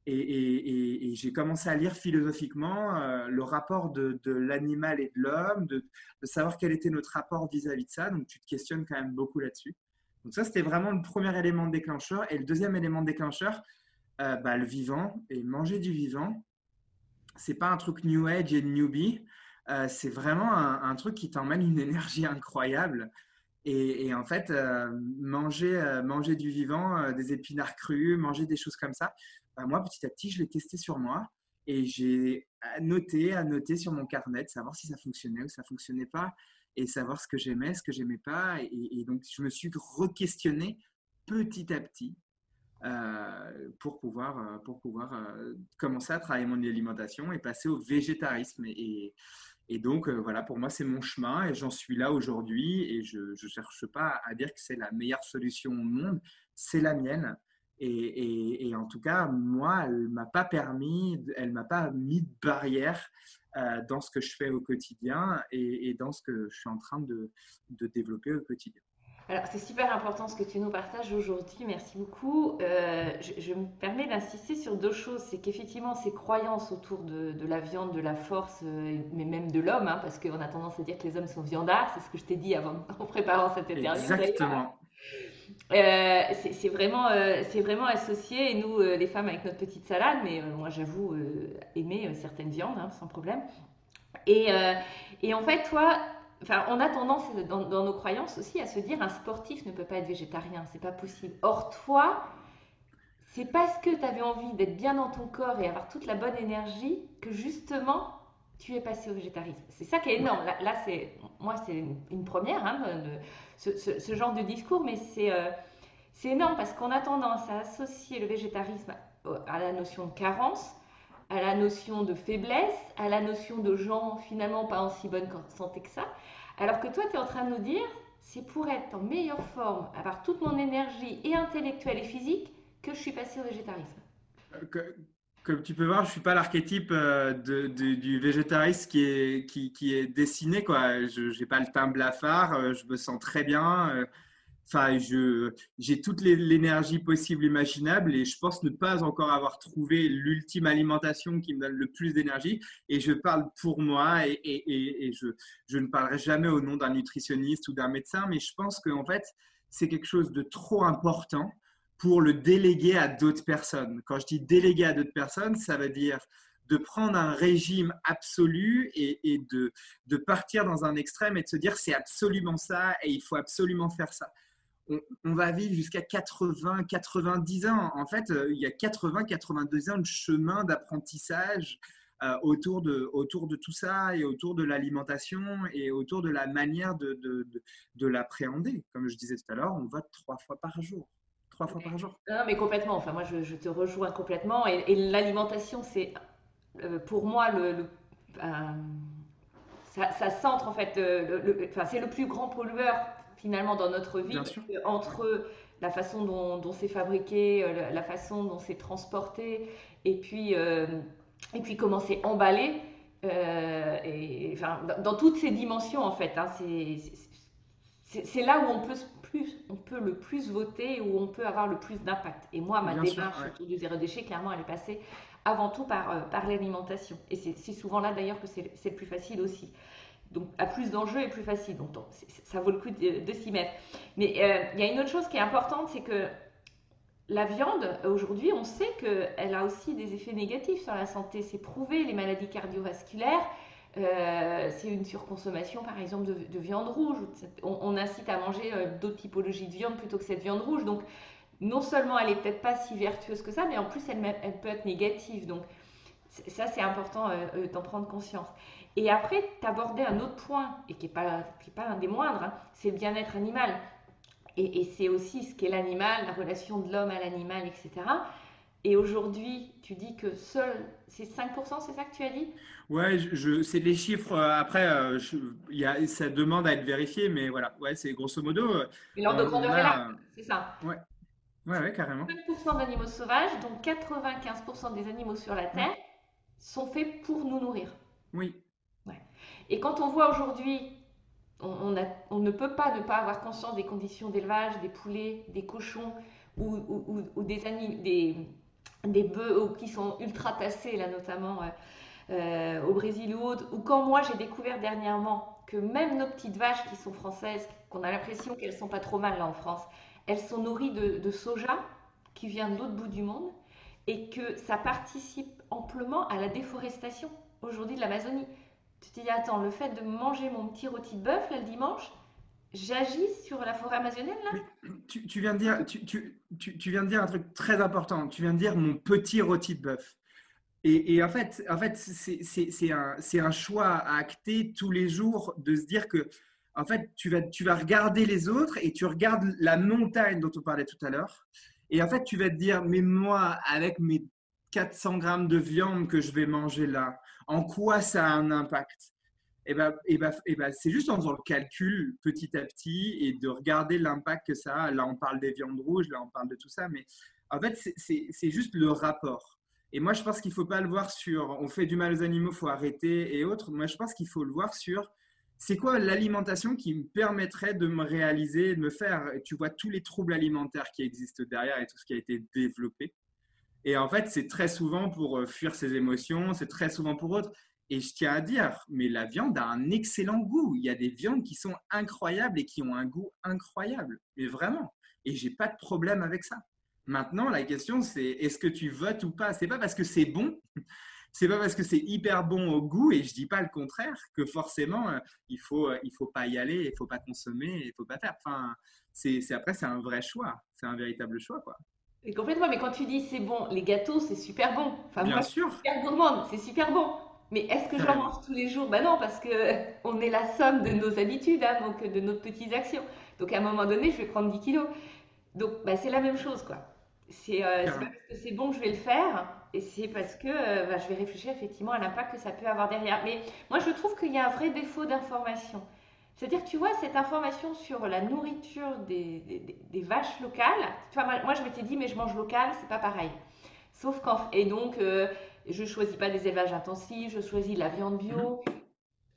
Et, et, j'ai commencé à lire philosophiquement euh, le rapport de, de l'animal et de l'homme, de, savoir quel était notre rapport vis-à-vis de ça. Donc, tu te questionnes quand même beaucoup là-dessus. Donc, ça, c'était vraiment le premier élément déclencheur. Et le deuxième élément déclencheur, bah, le vivant et manger du vivant c'est pas un truc New Age et Newbie. Euh, c'est vraiment un, truc qui t'emmène une énergie incroyable. Et, en fait, euh, manger, euh, manger du vivant, des épinards crus, manger des choses comme ça, bah, moi, petit à petit, je l'ai testé sur moi et j'ai noté, annoté sur mon carnet, savoir si ça fonctionnait ou ça fonctionnait pas et savoir ce que j'aimais, ce que j'aimais pas. Et, et, donc, je me suis re-questionné petit à petit pour pouvoir, euh, pour pouvoir euh, commencer à travailler mon alimentation et passer au végétarisme. Et, et donc, voilà, pour moi, c'est mon chemin et j'en suis là aujourd'hui. Et je ne cherche pas à dire que c'est la meilleure solution au monde, c'est la mienne. Et, et, en tout cas, moi, elle m'a pas permis, elle m'a pas mis de barrière dans ce que je fais au quotidien et, et, dans ce que je suis en train de, de développer au quotidien. Alors, c'est super important ce que tu nous partages aujourd'hui. Merci beaucoup. Euh, je, me permets d'insister sur deux choses. C'est qu'effectivement, ces croyances autour de, la viande, de la force, euh, mais même de l'homme, hein, parce qu'on a tendance à dire que les hommes sont viandards, c'est ce que je t'ai dit avant, en préparant cette interview. Exactement. Euh, c'est vraiment, c'est vraiment associé, et nous, les femmes, avec notre petite salade, mais moi, j'avoue aimer certaines viandes, hein, sans problème. Et, et en fait, toi, on a tendance dans, nos croyances aussi à se dire un sportif ne peut pas être végétarien, c'est pas possible. Or toi, c'est parce que tu avais envie d'être bien dans ton corps et avoir toute la bonne énergie que justement tu es passé au végétarisme. C'est ça qui est énorme. Là, c'est moi c'est une, première hein, ce, genre de discours, mais euh, c'est énorme parce qu'on a tendance à associer le végétarisme à la notion de carence, à la notion de faiblesse, à la notion de gens finalement pas en si bonne santé que ça. Alors que toi, tu es en train de nous dire, c'est pour être en meilleure forme, avoir toute mon énergie et intellectuelle et physique, que je suis passé au végétarisme. Comme tu peux voir, je ne suis pas l'archétype euh, du végétarisme qui est, qui, est dessiné. Je n'ai pas le teint blafard, euh, je me sens très bien. Euh, Enfin, j'ai toute l'énergie possible, imaginable, et je pense ne pas encore avoir trouvé l'ultime alimentation qui me donne le plus d'énergie. Et je parle pour moi, et, et, et je, je, ne parlerai jamais au nom d'un nutritionniste ou d'un médecin, mais je pense qu'en fait, c'est quelque chose de trop important pour le déléguer à d'autres personnes. Quand je dis déléguer à d'autres personnes, ça veut dire de prendre un régime absolu et, et de, de partir dans un extrême et de se dire c'est absolument ça et il faut absolument faire ça on, va vivre jusqu'à 80, 90 ans. En fait, euh, il y a 80, 82 ans de chemin d'apprentissage euh, autour, de, autour de tout ça et autour de l'alimentation et autour de la manière de, de, l'appréhender. Comme je disais tout à l'heure, on vote trois fois par jour. Trois fois par jour. Non, mais complètement. Enfin, moi, je, te rejoins complètement. Et, l'alimentation, c'est euh, pour moi le, ça, centre en fait. c'est le plus grand pollueur finalement dans notre vie, entre la façon dont, c'est fabriqué, euh, la façon dont c'est transporté, et puis, euh, et puis comment c'est emballé, euh, et, enfin, dans, toutes ces dimensions en fait, hein, c'est là où on peut, plus, on peut le plus voter, où on peut avoir le plus d'impact. Et moi, ma démarche autour du zéro déchet, clairement, elle est passée avant tout par, par l'alimentation. Et c'est souvent là d'ailleurs que c'est le plus facile aussi. Donc à plus d'enjeux et plus facile. Donc, ça vaut le coup de, s'y mettre. Mais euh, il y a une autre chose qui est importante, c'est que la viande, aujourd'hui, on sait qu'elle a aussi des effets négatifs sur la santé. C'est prouvé, les maladies cardiovasculaires, euh, c'est une surconsommation, par exemple, de, viande rouge. On, incite à manger euh, d'autres typologies de viande plutôt que cette viande rouge. Donc, non seulement elle est peut-être pas si vertueuse que ça, mais en plus, elle, peut être négative. Donc, ça, c'est important d'en prendre conscience. Et après, tu abordais un autre point, et qui n'est pas, pas un des moindres, hein, c'est le bien-être animal. Et, et c'est aussi ce qu'est l'animal, la relation de l'homme à l'animal, etc. Et aujourd'hui, tu dis que seul, c'est 5%, c'est ça que tu as dit? Ouais, je, c'est les chiffres. Euh, après, euh, il y a, ça demande à être vérifié, mais voilà, ouais, c'est grosso modo. Euh, et l'ordre de grandeur est là, c'est ça? Ouais, ouais, ouais carrément. 5% d'animaux sauvages, donc 95% des animaux sur la Terre sont faits pour nous nourrir. Oui. Et quand on voit aujourd'hui, on, ne peut pas ne pas avoir conscience des conditions d'élevage des poulets, des cochons ou, des, bœufs qui sont ultra tassés, là notamment euh, euh, au Brésil ou autre, ou quand moi j'ai découvert dernièrement que même nos petites vaches qui sont françaises, qu'on a l'impression qu'elles sont pas trop mal là en France, elles sont nourries de, soja qui vient de l'autre bout du monde et que ça participe amplement à la déforestation aujourd'hui de l'Amazonie. Tu te dis, attends, le fait de manger mon petit rôti de bœuf le dimanche, j'agis sur la forêt amazonienne là? Tu, viens de dire, tu, tu, viens de dire un truc très important. Tu viens de dire mon petit rôti de bœuf. Et, en fait, en fait c'est un, un, choix à acter tous les jours de se dire que en fait, tu vas, tu vas regarder les autres et tu regardes la montagne dont on parlait tout à l'heure. Et en fait, tu vas te dire, mais moi, avec mes 400 grammes de viande que je vais manger là, en quoi ça a un impact eh ben, eh ben, eh ben, c'est juste en faisant le calcul petit à petit et de regarder l'impact que ça a. Là, on parle des viandes rouges, là, on parle de tout ça, mais en fait, c'est juste le rapport. Et moi, je pense qu'il ne faut pas le voir sur on fait du mal aux animaux, faut arrêter et autres. Moi, je pense qu'il faut le voir sur c'est quoi l'alimentation qui me permettrait de me réaliser, de me faire. Tu vois tous les troubles alimentaires qui existent derrière et tout ce qui a été développé. Et en fait, c'est très souvent pour euh, fuir ses émotions, c'est très souvent pour autres. Et je tiens à dire, mais la viande a un excellent goût. Il y a des viandes qui sont incroyables et qui ont un goût incroyable. Mais vraiment. Et j'ai pas de problème avec ça. Maintenant, la question, c'est est-ce que tu votes ou pas? C'est pas parce que c'est bon, c'est pas parce que c'est hyper bon au goût, et je dis pas le contraire, que forcément euh, il faut euh, il faut pas y aller, il faut pas consommer, il faut pas faire. Enfin, c'est après c'est un vrai choix, c'est un véritable choix quoi. Et complètement, mais quand tu dis c'est bon, les gâteaux c'est super bon. Enfin, Bien sûr. Super gourmande, c'est super bon. Mais est-ce que j'en mange tous les jours? Ben non, parce que on est la somme de nos habitudes, hein, donc de nos petites actions. Donc à un moment donné, je vais prendre 10 kilos. Donc bah, c'est la même chose, quoi. C'est euh, pas parce que c'est bon que je vais le faire, et c'est parce que euh, bah, je vais réfléchir effectivement à l'impact que ça peut avoir derrière. Mais moi, je trouve qu'il y a un vrai défaut d'information. C'est-à-dire, tu vois, cette information sur la nourriture des, des, vaches locales, tu vois, moi, je m'étais dit, mais je mange local, c'est pas pareil. Sauf qu'en. Et donc. Euh, je ne choisis pas des élevages intensifs, je choisis la viande bio. Mhm.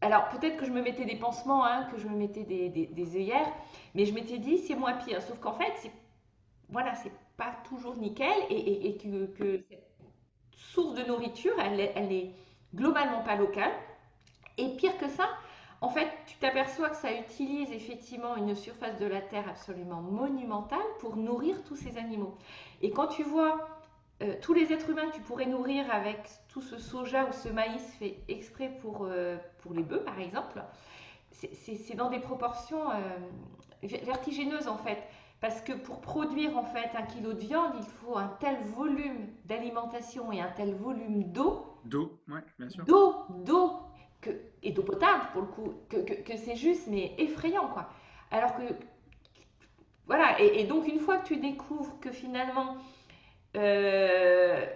Alors peut-être que je me mettais des pansements, hein, que je me mettais des, des, œillères, mais je m'étais dit c'est moins pire. Sauf qu'en fait, c'est voilà, c'est pas toujours nickel et, que, cette source de nourriture, elle, elle est globalement pas locale. Et pire que ça, en fait, tu t'aperçois que ça utilise effectivement une surface de la terre absolument monumentale pour nourrir tous ces animaux. Et quand tu vois euh, tous les êtres humains que tu pourrais nourrir avec tout ce soja ou ce maïs fait exprès pour, euh, pour les bœufs, par exemple, c'est dans des proportions euh, vertigineuses en fait. Parce que pour produire en fait un kilo de viande, il faut un tel volume d'alimentation et un tel volume d'eau. D'eau, oui, bien sûr. D'eau, d'eau, et d'eau potable pour le coup, que, que, c'est juste mais effrayant quoi. Alors que, voilà, et, et, donc une fois que tu découvres que finalement euh,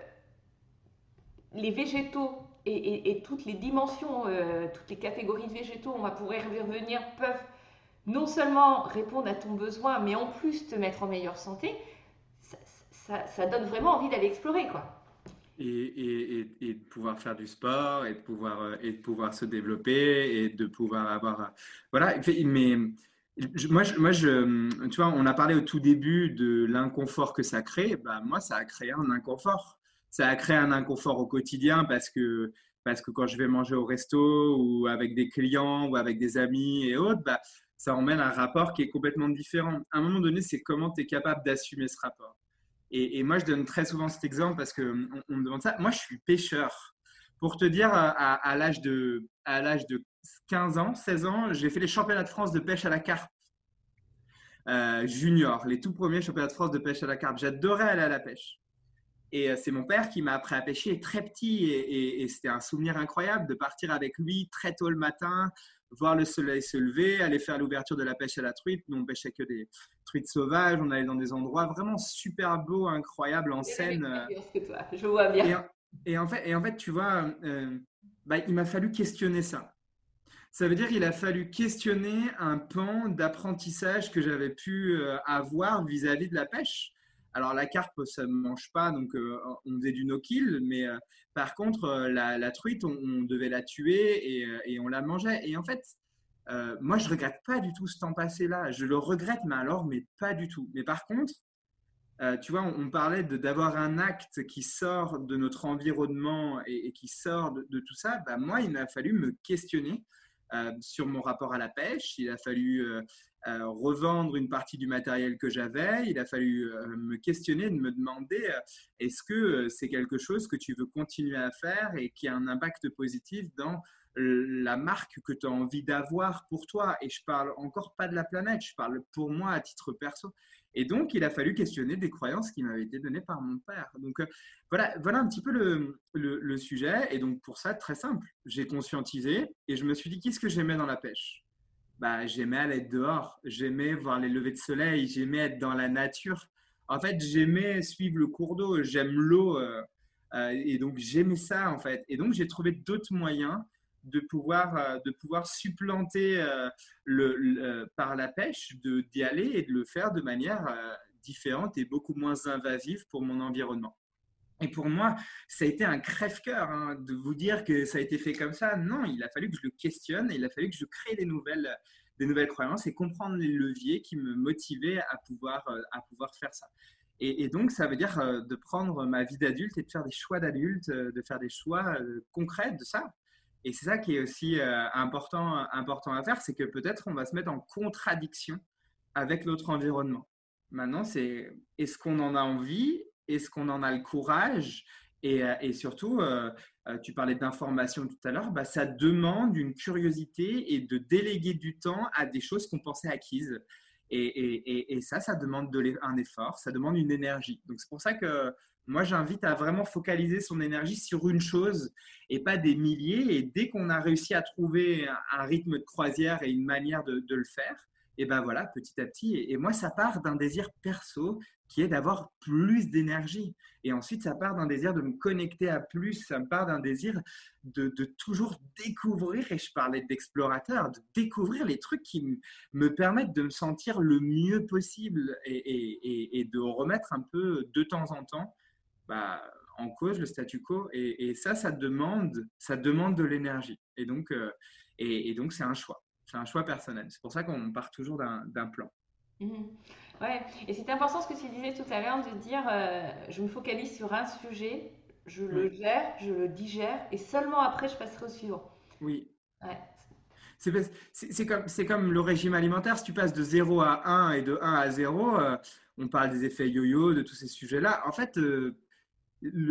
les végétaux et, toutes les dimensions, euh, toutes les catégories de végétaux, on va pouvoir y revenir, peuvent non seulement répondre à ton besoin, mais en plus te mettre en meilleure santé, ça, donne vraiment envie d'aller explorer, quoi. Et, de pouvoir faire du sport, et de pouvoir, euh, et pouvoir se développer, et de pouvoir avoir... Voilà, mais moi, moi tu vois, on a parlé au tout début de l'inconfort que ça crée. Bah, moi, ça a créé un inconfort. Ça a créé un inconfort au quotidien parce que parce que quand je vais manger au resto ou avec des clients ou avec des amis et autres, bah, ça emmène un rapport qui est complètement différent. À un moment donné, c'est comment tu es capable d'assumer ce rapport. Et, moi, je donne très souvent cet exemple parce qu'on on me demande ça. Moi, je suis pêcheur. Pour te dire, à, à l'âge de, de 15 ans, 16 ans, j'ai fait les championnats de France de pêche à la carpe. Euh, junior, les tout premiers championnats de France de pêche à la carpe. J'adorais aller à la pêche. Et euh, c'est mon père qui m'a appris à pêcher très petit et, c'était un souvenir incroyable de partir avec lui très tôt le matin, voir le soleil se lever, aller faire l'ouverture de la pêche à la truite. Nous, on pêchait que des truites sauvages, on allait dans des endroits vraiment super beaux, incroyables, en scène. Je vois bien. Et, en, fait, et en fait, tu vois, euh, bah, il m'a fallu questionner ça. Ça veut dire qu'il a fallu questionner un pan d'apprentissage que j'avais pu euh, avoir vis-à-vis de la pêche. Alors la carpe, ça ne mange pas, donc euh, on faisait du no-kill, mais euh, par contre, la, truite, on, devait la tuer et, on la mangeait. Et en fait, moi, je regrette pas du tout ce temps passé-là. Je le regrette, mais alors, mais pas du tout. Mais par contre, tu vois, on, parlait d'avoir un acte qui sort de notre environnement et, qui sort de, tout ça. Bah, moi, il m'a fallu me questionner euh, sur mon rapport à la pêche. Il a fallu euh, euh, revendre une partie du matériel que j'avais. Il a fallu me questionner, de me demander est-ce que c'est quelque chose que tu veux continuer à faire et qui a un impact positif dans la marque que tu as envie d'avoir pour toi? Et je parle encore pas de la planète, je parle pour moi à titre perso. Et donc, il a fallu questionner des croyances qui m'avaient été données par mon père. Donc, euh, voilà, voilà un petit peu le, sujet. Et donc, pour ça, très simple. J'ai conscientisé et je me suis dit, qu'est-ce que j'aimais dans la pêche? Bah, J'aimais aller dehors, j'aimais voir les levées de soleil, j'aimais être dans la nature. En fait, j'aimais suivre le cours d'eau, j'aime l'eau. Euh, euh, et donc, j'aimais ça, en fait. Et donc, j'ai trouvé d'autres moyens de pouvoir, euh, de pouvoir supplanter euh, le, euh, par la pêche, d'y aller et de le faire de manière différente et beaucoup moins invasive pour mon environnement. Et pour moi, ça a été un crève-cœur hein, de vous dire que ça a été fait comme ça. Non, il a fallu que je le questionne et il a fallu que je crée des nouvelles, des nouvelles croyances et comprendre les leviers qui me motivaient à pouvoir, à pouvoir faire ça. Et, et donc, ça veut dire de prendre ma vie d'adulte et de faire des choix d'adulte, de faire des choix concrets de ça. Et c'est ça qui est aussi euh, important, important à faire, c'est que peut-être on va se mettre en contradiction avec notre environnement. Maintenant, c'est est-ce qu'on en a envie? Est-ce qu'on en a le courage? Et, euh, surtout, euh, tu parlais d'information tout à l'heure, bah, ça demande une curiosité et de déléguer du temps à des choses qu'on pensait acquises. Et, ça, ça demande de un effort, ça demande une énergie. Donc c'est pour ça que moi, j'invite à vraiment focaliser son énergie sur une chose et pas des milliers. Et dès qu'on a réussi à trouver un rythme de croisière et une manière de, le faire, et ben voilà, petit à petit. Et, moi, ça part d'un désir perso qui est d'avoir plus d'énergie. Et ensuite, ça part d'un désir de me connecter à plus. Ça me part d'un désir de, toujours découvrir, et je parlais d'explorateur, de découvrir les trucs qui me permettent de me sentir le mieux possible et de remettre un peu de temps en temps bah, en cause le statu quo. Et, ça, ça demande, ça demande de l'énergie. Et donc, euh, et, donc c'est un choix. C'est un choix personnel. C'est pour ça qu'on part toujours d'un plan. Mmh. Ouais, et c'est important ce que tu disais tout à l'heure de dire euh, je me focalise sur un sujet, je le gère, je le digère, et seulement après je passerai au suivant. Oui. C'est comme, comme le régime alimentaire. Si tu passes de 0 à 1 et de 1 à 0, euh, on parle des effets yo-yo, de tous ces sujets-là. En fait,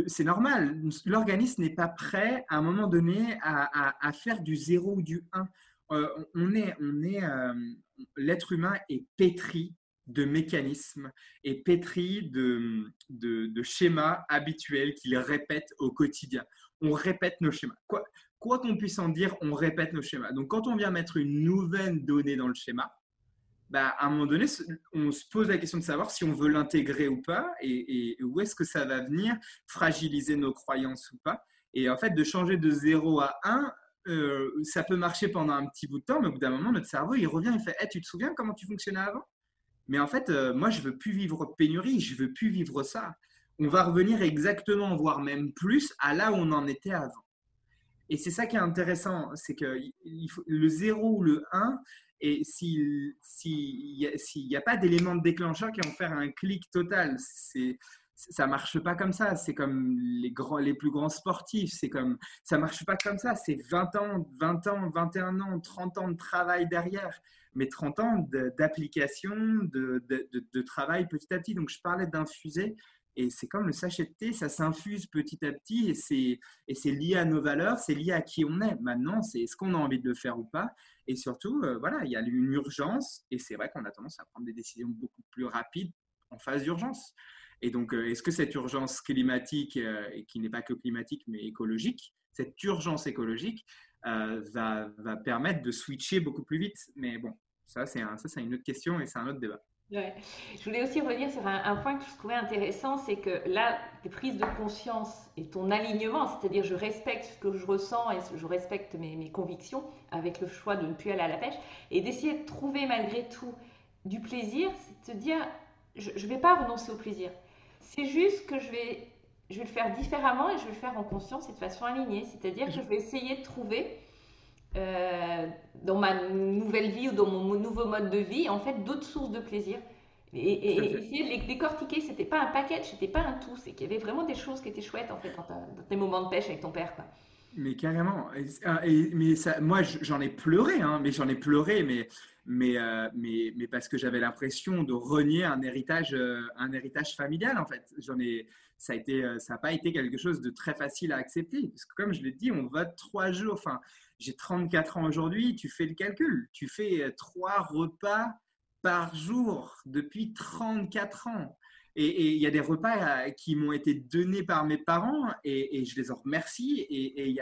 c'est normal. L'organisme n'est pas prêt à un moment donné à, faire du 0 ou du 1. Euh, on est, on est, euh, l'être humain est pétri de mécanismes et pétri de, schémas habituels qu'il répète au quotidien. On répète nos schémas. Quoi qu'on puisse en dire, on répète nos schémas. Donc, quand on vient mettre une nouvelle donnée dans le schéma, bah, à un moment donné, on se pose la question de savoir si on veut l'intégrer ou pas et, où est-ce que ça va venir fragiliser nos croyances ou pas. Et en fait, de changer de 0 à 1, euh, ça peut marcher pendant un petit bout de temps, mais au bout d'un moment, notre cerveau, il revient, il fait hey, Tu te souviens comment tu fonctionnais avant? Mais en fait, euh, moi, je veux plus vivre pénurie, je veux plus vivre ça. On va revenir exactement, voire même plus, à là où on en était avant. Et c'est ça qui est intéressant, c'est que le 0 ou le 1, et s'il n'y a, pas d'élément de déclencheur qui vont faire un clic total, c'est ça marche pas comme ça. C'est comme les grands, les plus grands sportifs. C'est comme ça marche pas comme ça. C'est 20 ans, 20 ans, 21 ans, 30 ans de travail derrière, mais 30 ans d'application, de, de, de, travail petit à petit. Donc je parlais d'infuser. Et c'est comme le sachet de thé, ça s'infuse petit à petit et c'est, lié à nos valeurs, c'est lié à qui on est. Maintenant, c'est est-ce qu'on a envie de le faire ou pas. Et surtout, euh, voilà, il y a une urgence et c'est vrai qu'on a tendance à prendre des décisions beaucoup plus rapides en phase d'urgence. Et donc, euh, est-ce que cette urgence climatique, euh, qui n'est pas que climatique, mais écologique, cette urgence écologique va, permettre de switcher beaucoup plus vite? Mais bon, ça, c'est une autre question et c'est un autre débat. Je voulais aussi revenir sur un, point que je trouvais intéressant, c'est que là, tes prises de conscience et ton alignement, c'est-à-dire je respecte ce que je ressens et je respecte mes, convictions avec le choix de ne plus aller à la pêche et d'essayer de trouver malgré tout du plaisir, c'est de te dire, je ne vais pas renoncer au plaisir. C'est juste que je vais, je vais le faire différemment et je vais le faire en conscience et de façon alignée. C'est-à-dire que je vais essayer de trouver euh, dans ma nouvelle vie ou dans mon nouveau mode de vie, en fait, d'autres sources de plaisir. Et, essayer de les décortiquer, c'était pas un package, c'était pas un tout, c'est qu'il y avait vraiment des choses qui étaient chouettes en fait dans, tes moments de pêche avec ton père. Quoi. Mais carrément. Et, mais ça, moi, j'en ai pleuré, hein, mais j'en ai pleuré, mais, mais, euh, mais, mais parce que j'avais l'impression de renier un héritage, euh, un héritage familial en fait. J'en ai, ça n'a pas été quelque chose de très facile à accepter, parce que comme je l'ai dit, on vote trois jours. Enfin, j'ai 34 ans aujourd'hui, tu fais le calcul. Tu fais euh, trois repas par jour depuis 34 ans. Et il y a des repas euh, qui m'ont été donnés par mes parents et, je les en remercie. Et il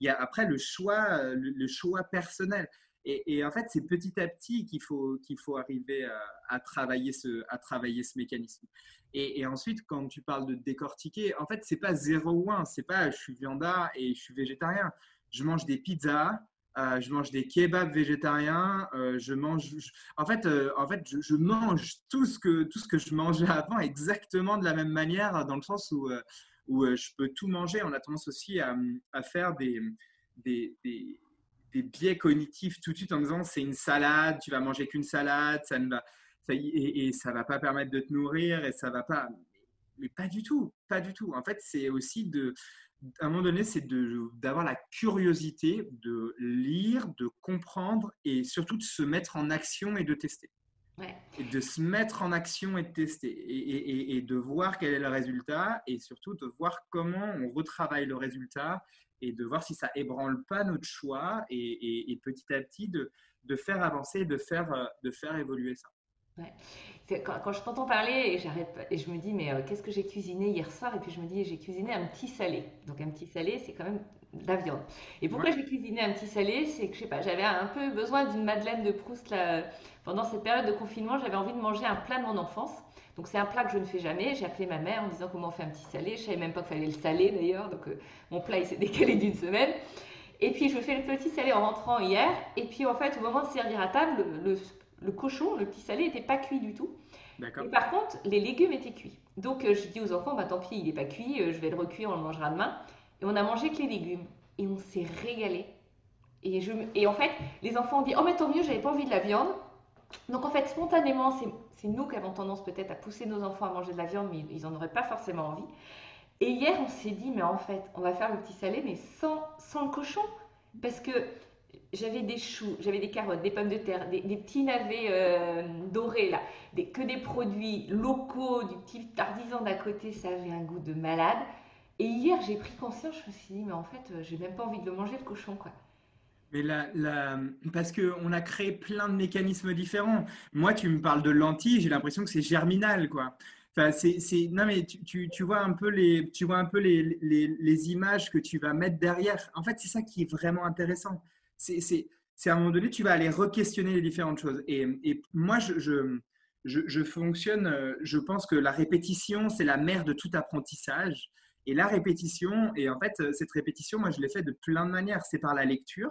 y, a après le choix, euh, le, choix personnel. Et, en fait, c'est petit à petit qu'il faut, qu'il faut arriver à, travailler ce, à travailler ce mécanisme. Et, ensuite, quand tu parles de décortiquer, en fait, c'est pas 0 ou 1, c'est pas je suis viandard et je suis végétarien je mange des pizzas, euh, je mange des kebabs végétariens, euh, je mange, en fait, euh, en fait je, mange tout ce, que, tout ce que je mangeais avant exactement de la même manière, dans le sens où, où je peux tout manger. On a tendance aussi à, à faire des, des, des, biais cognitifs tout de suite en disant c'est une salade, tu vas manger qu'une salade, ça ne va, et, ça va pas permettre de te nourrir et ça va pas. Mais pas du tout, pas du tout. En fait, c'est aussi de, à un moment donné, c'est d'avoir la curiosité de lire, de comprendre et surtout de se mettre en action et de tester. Et de se mettre en action et de tester et, et, de voir quel est le résultat et surtout de voir comment on retravaille le résultat et de voir si ça ébranle pas notre choix et, petit à petit de, de faire avancer, de faire, de faire évoluer ça. Quand, je t'entends parler, et, je me dis, mais euh, qu'est-ce que j'ai cuisiné hier soir? Et puis je me dis, j'ai cuisiné un petit salé. Donc un petit salé, c'est quand même de la viande. Et pourquoi j'ai cuisiné un petit salé? C'est que je sais pas, j'avais un peu besoin d'une Madeleine de Proust là, pendant cette période de confinement. J'avais envie de manger un plat de mon enfance. Donc c'est un plat que je ne fais jamais. J'ai appelé ma mère en disant comment on fait un petit salé. Je savais même pas qu'il fallait le saler d'ailleurs. Donc euh, mon plat il s'est décalé d'une semaine. Et puis je fais le petit salé en rentrant hier. Et puis en fait au moment de servir à table, le, le cochon, le petit salé, n'était pas cuit du tout. Et par contre, les légumes étaient cuits. Donc, euh, je dis aux enfants, bah, tant pis, il n'est pas cuit, euh, je vais le recuire, on le mangera demain. Et on a mangé que les légumes. Et on s'est régalé. Et, je, et en fait, les enfants ont dit, oh mais tant mieux, j'avais pas envie de la viande. Donc en fait, spontanément, c'est nous qui avons tendance peut-être à pousser nos enfants à manger de la viande, mais ils n'en auraient pas forcément envie. Et hier, on s'est dit, mais en fait, on va faire le petit salé, mais sans, sans le cochon. Parce que j'avais des choux, j'avais des carottes, des pommes de terre, des, petits navets euh, dorés là, que des produits locaux du petit artisan d'à côté, ça avait un goût de malade. Et hier, j'ai pris conscience, je me suis dit, mais en fait, euh, j'ai même pas envie de le manger le cochon, quoi. Mais la, la, parce qu'on a créé plein de mécanismes différents. Moi, tu me parles de lentilles, j'ai l'impression que c'est germinal, quoi. Enfin, c'est, non, mais tu, vois un peu, les, tu vois un peu les, les, images que tu vas mettre derrière. En fait, c'est ça qui est vraiment intéressant c'est à un moment donné, tu vas aller re-questionner les différentes choses. Et, moi, je, je, fonctionne, euh, je pense que la répétition, c'est la mère de tout apprentissage. Et la répétition, et en fait, euh, cette répétition, moi, je l'ai fait de plein de manières. C'est par la lecture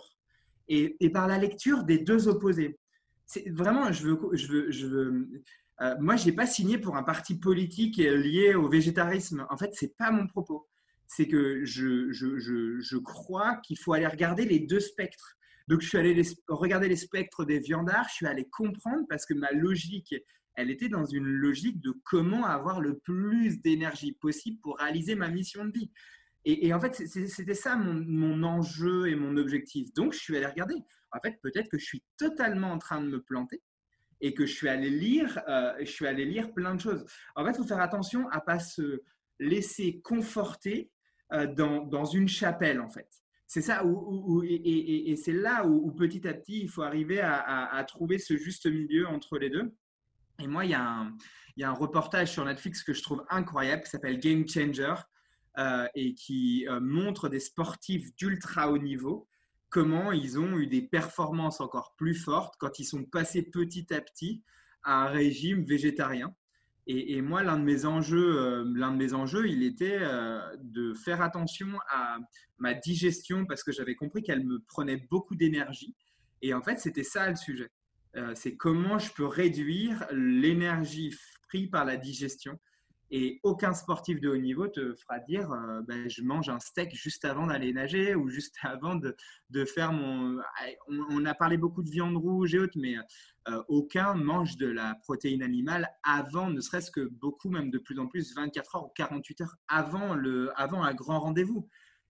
et, par la lecture des deux opposés. C'est vraiment, je veux, je veux, je. Euh, moi, j'ai pas signé pour un parti politique lié au végétarisme. En fait, c'est pas mon propos. C'est que je, je, je crois qu'il faut aller regarder les deux spectres. Donc, je suis allé regarder les spectres des viandards, je suis allé comprendre parce que ma logique elle était dans une logique de comment avoir le plus d'énergie possible pour réaliser ma mission de vie. Et, en fait, c'était ça mon, enjeu et mon objectif. Donc, je suis allé regarder. En fait, peut-être que je suis totalement en train de me planter et que je suis allé lire, euh, je suis allé lire plein de choses. En fait, il faut faire attention à pas se laisser conforter euh, dans, une chapelle, en fait. C'est ça, et, c'est là où, petit à petit, il faut arriver à, trouver ce juste milieu entre les deux. Et moi, il y, a un, il y a un reportage sur Netflix que je trouve incroyable qui s'appelle Game Changer euh, et qui euh, montre des sportifs d'ultra haut niveau comment ils ont eu des performances encore plus fortes quand ils sont passés petit à petit à un régime végétarien. Et, moi, l'un de mes enjeux, euh, l'un de mes enjeux, il était de faire attention à ma digestion parce que j'avais compris qu'elle me prenait beaucoup d'énergie. Et en fait, c'était ça le sujet. c'est comment je peux réduire l'énergie prise par la digestion et aucun sportif de haut niveau te fera dire euh, ben, je mange un steak juste avant d'aller nager ou juste avant de, faire mon. On, a parlé beaucoup de viande rouge et autres, mais euh, aucun mange de la protéine animale avant, ne serait-ce que beaucoup, même de plus en plus, 24 heures ou 48 heures avant, le, avant un grand rendez-vous.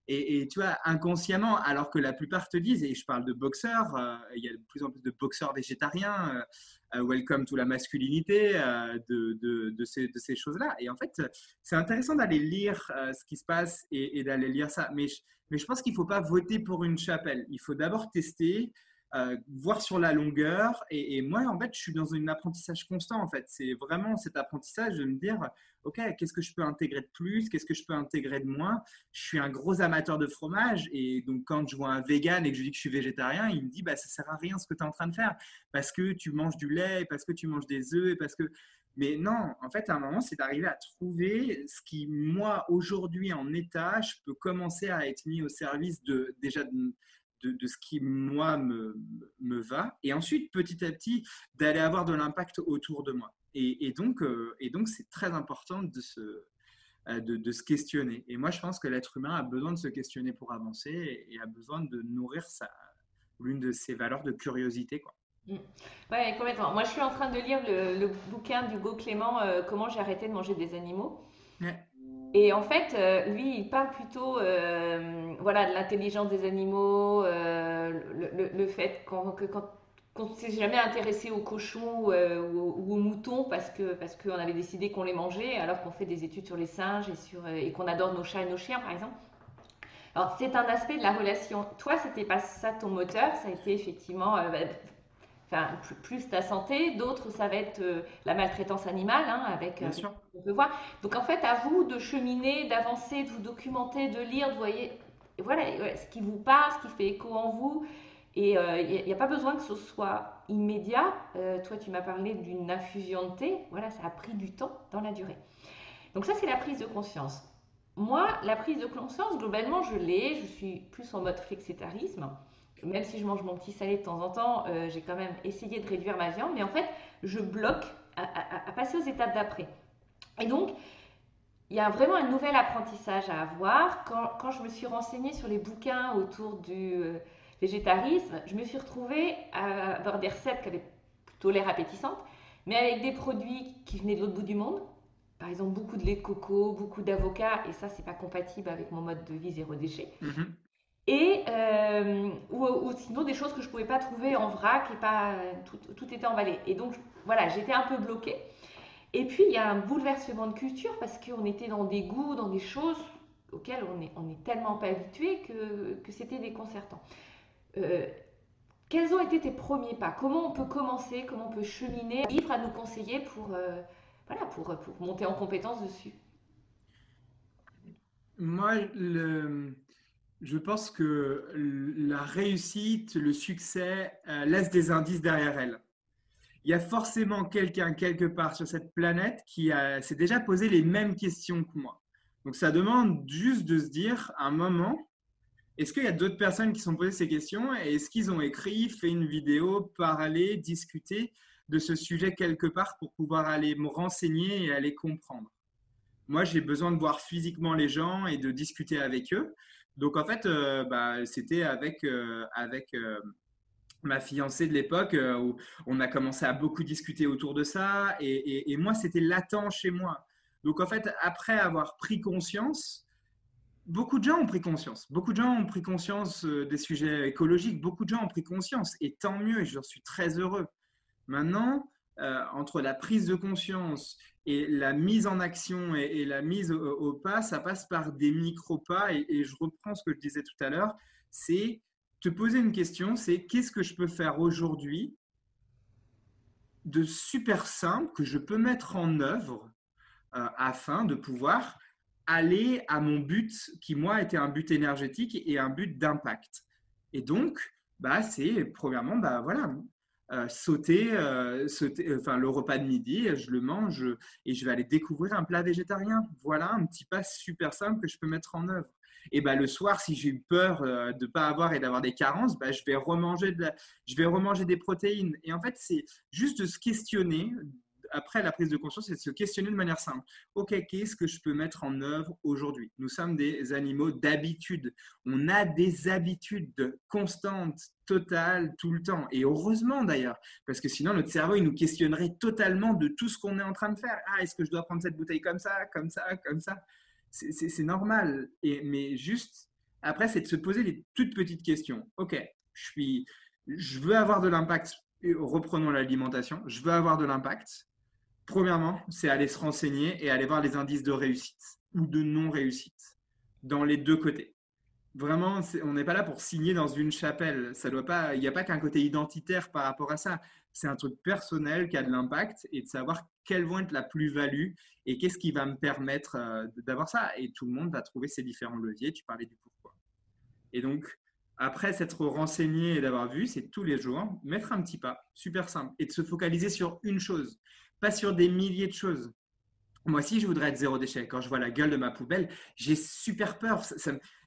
Et, tu vois, inconsciemment, alors que la plupart te disent, et je parle de boxeurs, euh, il y a de plus en plus de boxeurs végétariens, euh, welcome to la masculinité, euh, de, de, ces, choses-là. Et en fait, c'est intéressant d'aller lire euh, ce qui se passe et, d'aller lire ça. Mais mais je pense qu'il ne faut pas voter pour une chapelle. Il faut d'abord tester, euh, voir sur la longueur. Et, moi, en fait, je suis dans un apprentissage constant. En fait, c'est vraiment cet apprentissage de me dire, ok, qu'est-ce que je peux intégrer de plus, qu'est-ce que je peux intégrer de moins? Je suis un gros amateur de fromage, et donc quand je vois un vegan et que je dis que je suis végétarien, il me dit, bah ça sert à rien ce que tu es en train de faire, parce que tu manges du lait, parce que tu manges des œufs, parce que mais non, en fait, à un moment, c'est d'arriver à trouver ce qui, moi, aujourd'hui, en état, je peux commencer à être mis au service de déjà de, de, ce qui, moi, me, me, va. Et ensuite, petit à petit, d'aller avoir de l'impact autour de moi. Et, donc, euh, donc, c'est très important de se, euh, de, se questionner. Et moi, je pense que l'être humain a besoin de se questionner pour avancer et, a besoin de nourrir l'une de ses valeurs de curiosité. Quoi. Mm. Ouais, complètement. Moi, je suis en train de lire le, bouquin d'Hugo Clément, euh, Comment j'ai arrêté de manger des animaux. Et en fait, euh, lui, il parle plutôt euh, voilà, de l'intelligence des animaux, euh, le, fait que quand on ne s'est jamais intéressé aux cochons ou, aux moutons parce que parce qu'on avait décidé qu'on les mangeait, alors qu'on fait des études sur les singes et, et qu'on adore nos chats et nos chiens, par exemple. Alors, c'est un aspect de la relation. Toi, c'était pas ça ton moteur, ça a été effectivement bah, enfin, plus, ta santé, d'autres ça va être euh, la maltraitance animale, hein, avec Bien sûr. on peut voir. Donc en fait, à vous de cheminer, d'avancer, de vous documenter, de lire, de voyez, voilà, ce qui vous parle, ce qui fait écho en vous. Et il euh, n'y a, pas besoin que ce soit immédiat. Euh, toi, tu m'as parlé d'une infusion de thé. Voilà, ça a pris du temps dans la durée. Donc ça, c'est la prise de conscience. Moi, la prise de conscience, globalement, je l'ai. Je suis plus en mode flexitarisme même si je mange mon petit salé de temps en temps, euh, j'ai quand même essayé de réduire ma viande, mais en fait, je bloque à, passer aux étapes d'après. Et donc, il y a vraiment un nouvel apprentissage à avoir. Quand, je me suis renseignée sur les bouquins autour du euh, végétarisme, je me suis retrouvée à avoir des recettes qui avaient plutôt l'air appétissantes, mais avec des produits qui venaient de l'autre bout du monde. Par exemple, beaucoup de lait de coco, beaucoup d'avocat, et ça, c'est pas compatible avec mon mode de vie zéro déchet. Mm-hmm. Et, euh, ou, sinon des choses que je ne pouvais pas trouver en vrac et pas tout, tout était emballé. Et donc voilà, j'étais un peu bloquée. Et puis il y a un bouleversement de culture parce qu'on était dans des goûts, dans des choses auxquelles on n'est on est tellement pas habitué que, que c'était déconcertant. Euh, quels ont été tes premiers pas? Comment on peut commencer? Comment on peut cheminer? Livre à nous conseiller pour, euh, voilà, pour, pour monter en compétence dessus? Moi, le, je pense que la réussite, le succès euh, laisse des indices derrière elle. Il y a forcément quelqu'un quelque part sur cette planète qui s'est déjà posé les mêmes questions que moi. Donc ça demande juste de se dire un moment, est-ce qu'il y a d'autres personnes qui se sont posées ces questions et est-ce qu'ils ont écrit, fait une vidéo, parlé, discuté de ce sujet quelque part pour pouvoir aller me renseigner et aller comprendre? Moi, j'ai besoin de voir physiquement les gens et de discuter avec eux. Donc en fait, euh, bah, c'était avec, euh, avec, euh, ma fiancée de l'époque, où on a commencé à beaucoup discuter autour de ça. Et, moi, c'était latent chez moi. Donc, en fait, après avoir pris conscience, beaucoup de gens ont pris conscience. Beaucoup de gens ont pris conscience des sujets écologiques. Beaucoup de gens ont pris conscience. Et tant mieux, et je suis très heureux. Maintenant, entre la prise de conscience et la mise en action et, la mise au, pas, ça passe par des micro-pas. et je reprends ce que je disais tout à l'heure, c'est te poser une question, c'est qu'est-ce que je peux faire aujourd'hui de super simple que je peux mettre en œuvre euh, afin de pouvoir aller à mon but qui, moi, était un but énergétique et un but d'impact. Et donc, bah, c'est premièrement, bah, voilà, euh, sauter, euh, sauter, enfin, le repas de midi, je le mange et je vais aller découvrir un plat végétarien. Voilà un petit pas super simple que je peux mettre en œuvre. Et bah, le soir, si j'ai eu peur euh, de ne pas avoir et d'avoir des carences, bah, je, vais remanger de je vais remanger des protéines. Et en fait, c'est juste de se questionner après la prise de conscience, c'est de se questionner de manière simple. OK, qu'est-ce que je peux mettre en œuvre aujourd'hui? Nous sommes des animaux d'habitude. On a des habitudes constantes, totales, tout le temps. Et heureusement d'ailleurs, parce que sinon notre cerveau, il nous questionnerait totalement de tout ce qu'on est en train de faire. Ah, est-ce que je dois prendre cette bouteille comme ça, comme ça, comme ça? C'est normal. Et, mais juste, après, c'est de se poser des toutes petites questions. OK, je, suis, je veux avoir de l'impact. Reprenons l'alimentation. Je veux avoir de l'impact. Premièrement, c'est aller se renseigner et aller voir les indices de réussite ou de non-réussite dans les deux côtés. Vraiment, on n'est pas là pour signer dans une chapelle. Ça doit pas, il n'y a pas qu'un côté identitaire par rapport à ça. C'est un truc personnel qui a de l'impact et de savoir quelles vont être la plus-value et qu'est-ce qui va me permettre euh, d'avoir ça. Et tout le monde va trouver ses différents leviers. Tu parlais du pourquoi. Et donc, après s'être renseigné et d'avoir vu, c'est tous les jours mettre un petit pas, super simple, et de se focaliser sur une chose, pas sur des milliers de choses. Moi aussi, je voudrais être zéro déchet. Quand je vois la gueule de ma poubelle, j'ai super peur.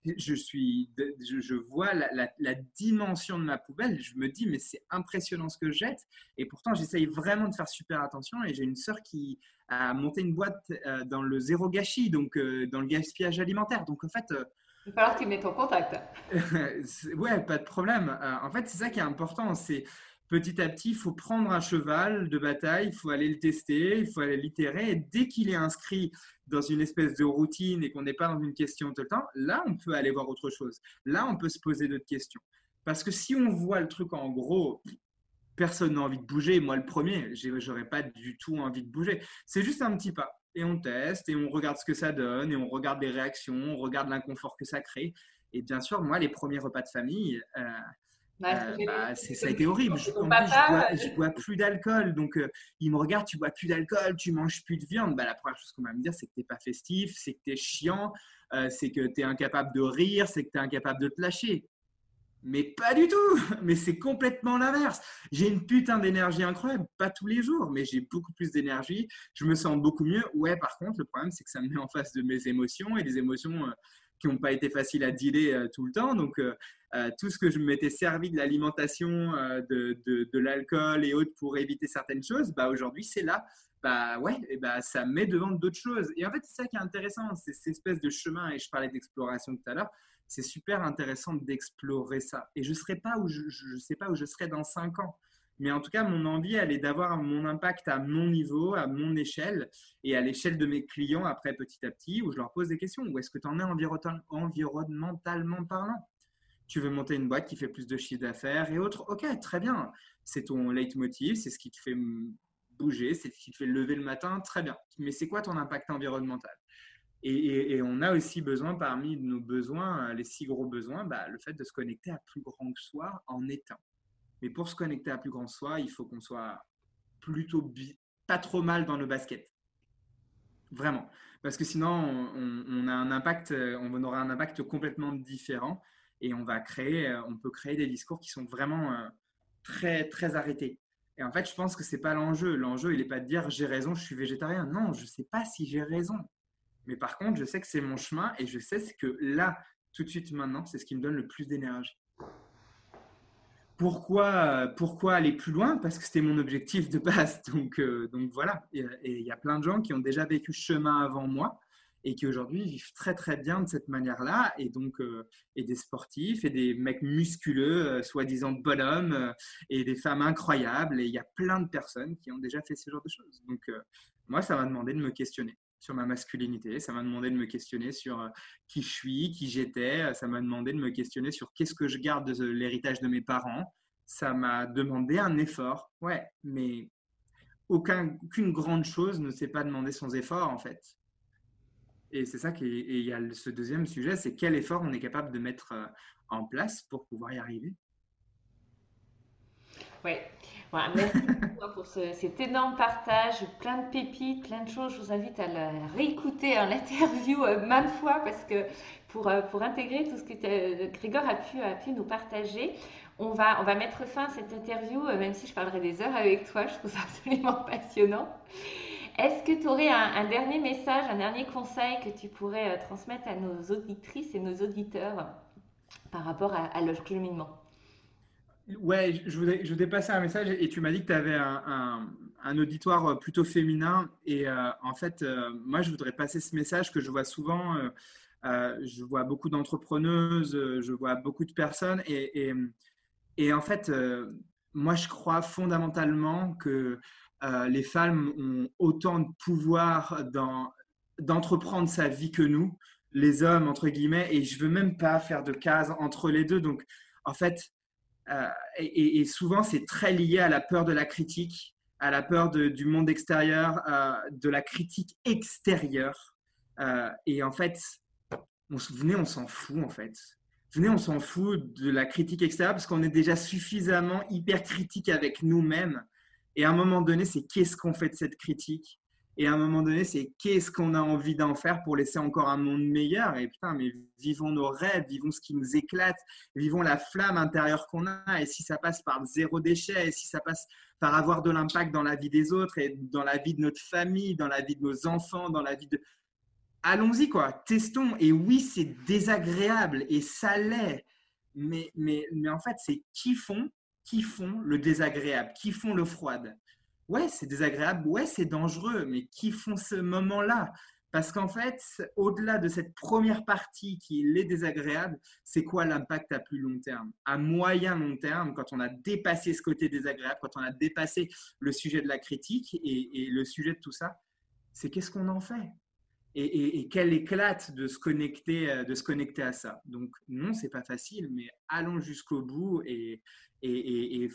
je, suis, je, vois la, dimension de ma poubelle. Je me dis, mais c'est impressionnant ce que je jette. Et pourtant, j'essaye vraiment de faire super attention. Et j'ai une sœur qui a monté une boîte euh, dans le zéro gâchis, donc euh, dans le gaspillage alimentaire. Donc, en fait. Euh, Il va falloir que tu mettes en contact. ouais, pas de problème. en fait, c'est ça qui est important. C'est petit à petit, il faut prendre un cheval de bataille, il faut aller le tester, il faut aller l'itérer. Dès qu'il est inscrit dans une espèce de routine et qu'on n'est pas dans une question tout le temps, là, on peut aller voir autre chose. Là, on peut se poser d'autres questions. Parce que si on voit le truc en gros, personne n'a envie de bouger. Moi, le premier, j'aurais pas du tout envie de bouger. C'est juste un petit pas. Et on teste et on regarde ce que ça donne et on regarde les réactions, on regarde l'inconfort que ça crée. Et bien sûr, moi, les premiers repas de famille, euh, euh, bah, ça a été horrible. Je, ne bois, plus d'alcool. Donc, euh, il me regarde, tu bois plus d'alcool, tu manges plus de viande. Bah, la première chose qu'on va me dire, c'est que tu n'es pas festif, c'est que tu es chiant, euh, c'est que tu es incapable de rire, c'est que tu es incapable de te lâcher. Mais pas du tout. Mais c'est complètement l'inverse. J'ai une putain d'énergie incroyable. Pas tous les jours, mais j'ai beaucoup plus d'énergie. Je me sens beaucoup mieux. Ouais, par contre, le problème, c'est que ça me met en face de mes émotions et des émotions qui n'ont pas été faciles à dealer tout le temps. Donc, euh, tout ce que je m'étais servi de l'alimentation, euh, de, de, l'alcool et autres pour éviter certaines choses, bah, aujourd'hui, c'est là. Bah ouais, bah, ça met devant d'autres choses. Et en fait, c'est ça qui est intéressant, c'est cette espèce de chemin, et je parlais d'exploration tout à l'heure, c'est super intéressant d'explorer ça. Et je ne serai sais pas où je serai dans cinq ans. Mais en tout cas, mon envie, elle est d'avoir mon impact à mon niveau, à mon échelle et à l'échelle de mes clients après petit à petit, où je leur pose des questions. Où est-ce que tu en es environnementalement parlant? Tu veux monter une boîte qui fait plus de chiffre d'affaires et autres? Ok, très bien. C'est ton leitmotiv, c'est ce qui te fait bouger, c'est ce qui te fait lever le matin, très bien. Mais c'est quoi ton impact environnemental? Et, on a aussi besoin, parmi nos besoins, les six gros besoins, bah, le fait de se connecter à plus grand que soi en étant. Mais pour se connecter à plus grand que soi, il faut qu'on soit plutôt pas trop mal dans nos baskets. Vraiment. Parce que sinon, on, on aura un impact complètement différent et on va créer, euh, on peut créer des discours qui sont vraiment euh, très, très arrêtés. Et en fait, je pense que c'est pas l'enjeu. L'enjeu, il n'est pas de dire j'ai raison, je suis végétarien. Non, je ne sais pas si j'ai raison. Mais par contre, je sais que c'est mon chemin et je sais que là, tout de suite maintenant, c'est ce qui me donne le plus d'énergie. Pourquoi, aller plus loin? Parce que c'était mon objectif de base. Donc, euh, donc voilà. Et il y a plein de gens qui ont déjà vécu ce chemin avant moi et qui aujourd'hui vivent très très bien de cette manière-là, et donc et des sportifs, et des mecs musculeux, soi-disant bonhommes, et des femmes incroyables, et il y a plein de personnes qui ont déjà fait ce genre de choses. Donc moi, ça m'a demandé de me questionner sur ma masculinité, ça m'a demandé de me questionner sur euh, qui je suis, qui j'étais, euh, ça m'a demandé de me questionner sur qu'est-ce que je garde de l'héritage de mes parents, ça m'a demandé un effort, ouais, mais aucun, aucune grande chose ne s'est pas demandé sans effort en fait. Et c'est ça qui et il y a ce deuxième sujet, c'est quel effort on est capable de mettre euh, en place pour pouvoir y arriver. Oui, merci beaucoup pour cet énorme partage, plein de pépites, plein de choses. Je vous invite à la réécouter en l'interview euh, maintes fois parce que pour, euh, intégrer tout ce que euh, Grégor a pu, nous partager, on va, on va mettre fin à cette interview, même si je parlerai des heures avec toi, je trouve ça absolument passionnant. Est-ce que tu aurais un, dernier message, un dernier conseil que tu pourrais transmettre à nos auditrices et nos auditeurs par rapport à, à leur cheminement? Ouais, je voulais, je voulais passer un message et tu m'as dit que tu avais un, un, auditoire plutôt féminin. Et euh, en fait, euh, moi, je voudrais passer ce message que je vois souvent. Euh, je vois beaucoup d'entrepreneuses, je vois beaucoup de personnes. Et, et, en fait, moi, je crois fondamentalement que les femmes ont autant de pouvoir d'entreprendre sa vie que nous, les hommes, entre guillemets. Et je veux même pas faire de cases entre les deux. Donc, en fait, euh, et, souvent, c'est très lié à la peur de la critique, à la peur du monde extérieur, euh, de la critique extérieure. Euh, et en fait, on, venez, on s'en fout en fait. Venez, on s'en fout de la critique extérieure parce qu'on est déjà suffisamment hyper critique avec nous-mêmes. Et à un moment donné, c'est qu'est-ce qu'on fait de cette critique? Et à un moment donné, c'est qu'est-ce qu'on a envie d'en faire pour laisser encore un monde meilleur? Et putain, mais vivons nos rêves, vivons ce qui nous éclate, vivons la flamme intérieure qu'on a. Et si ça passe par zéro déchet, et si ça passe par avoir de l'impact dans la vie des autres et dans la vie de notre famille, dans la vie de nos enfants, dans la vie de... Allons-y, quoi. Testons. Et oui, c'est désagréable et ça l'est. Mais, mais, mais en fait, c'est qui font, qui font le désagréable, qui font le froid ouais, c'est désagréable, ouais, c'est dangereux, mais qui font ce moment-là? Parce qu'en fait, au-delà de cette première partie qui est désagréable, c'est quoi l'impact à plus long terme? À moyen long terme, quand on a dépassé ce côté désagréable, quand on a dépassé le sujet de la critique et, le sujet de tout ça, c'est qu'est-ce qu'on en fait? Et, quelle éclate de se connecter, euh, de se connecter à ça? Donc non, c'est pas facile, mais allons jusqu'au bout et,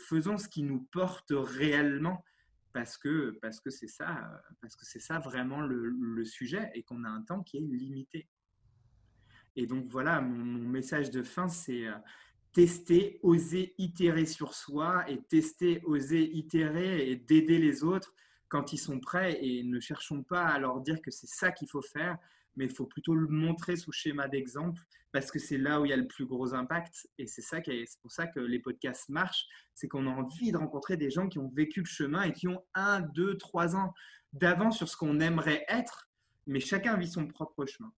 faisons ce qui nous porte réellement parce que parce que c'est ça parce que c'est ça vraiment le, sujet et qu'on a un temps qui est limité. Et donc voilà, mon, message de fin, c'est euh, tester, oser itérer sur soi et tester, oser itérer et d'aider les autres quand ils sont prêts et ne cherchons pas à leur dire que c'est ça qu'il faut faire, mais il faut plutôt le montrer sous schéma d'exemple parce que c'est là où il y a le plus gros impact. Et c'est ça qui c'est pour ça que les podcasts marchent, c'est qu'on a envie de rencontrer des gens qui ont vécu le chemin et qui ont un, deux, trois ans d'avance sur ce qu'on aimerait être, mais chacun vit son propre chemin.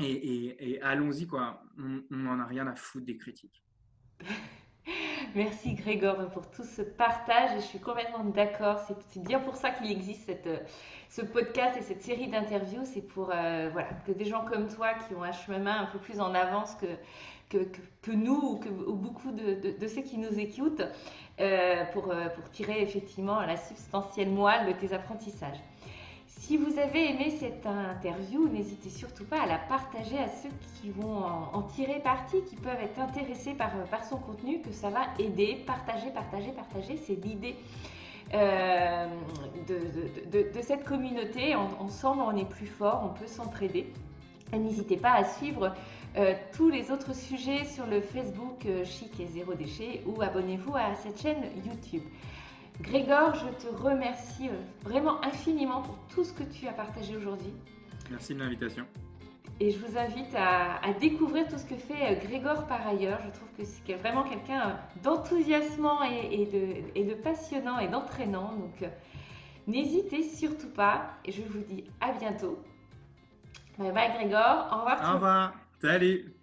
Et, allons-y, quoi. On n'en a rien à foutre des critiques. Merci Grégor pour tout ce partage je suis complètement d'accord. C'est bien pour ça qu'il existe cette, ce podcast et cette série d'interviews. C'est pour euh, voilà, que des gens comme toi qui ont un chemin un peu plus en avance que, que, nous ou, que, beaucoup de, ceux qui nous écoutent euh, pour, euh, pour tirer effectivement la substantielle moelle de tes apprentissages. Si vous avez aimé cette interview, n'hésitez surtout pas à la partager à ceux qui vont en, tirer parti, qui peuvent être intéressés par, par, son contenu, que ça va aider. Partager, partager, partager, c'est l'idée euh, de, cette communauté. ensemble, on est plus fort, on peut s'entraider. N'hésitez pas à suivre euh, tous les autres sujets sur le Facebook euh, Chic et Zéro Déchet ou abonnez-vous à cette chaîne YouTube. Grégor, je te remercie euh, vraiment infiniment pour tout ce que tu as partagé aujourd'hui. Merci de l'invitation. Et je vous invite à, découvrir tout ce que fait euh, Grégor par ailleurs. Je trouve que c'est vraiment quelqu'un euh, d'enthousiasmant et, de, passionnant et d'entraînant. Donc n'hésitez surtout pas. Et je vous dis à bientôt. Bye bye Grégor. Au revoir. Au revoir. Salut.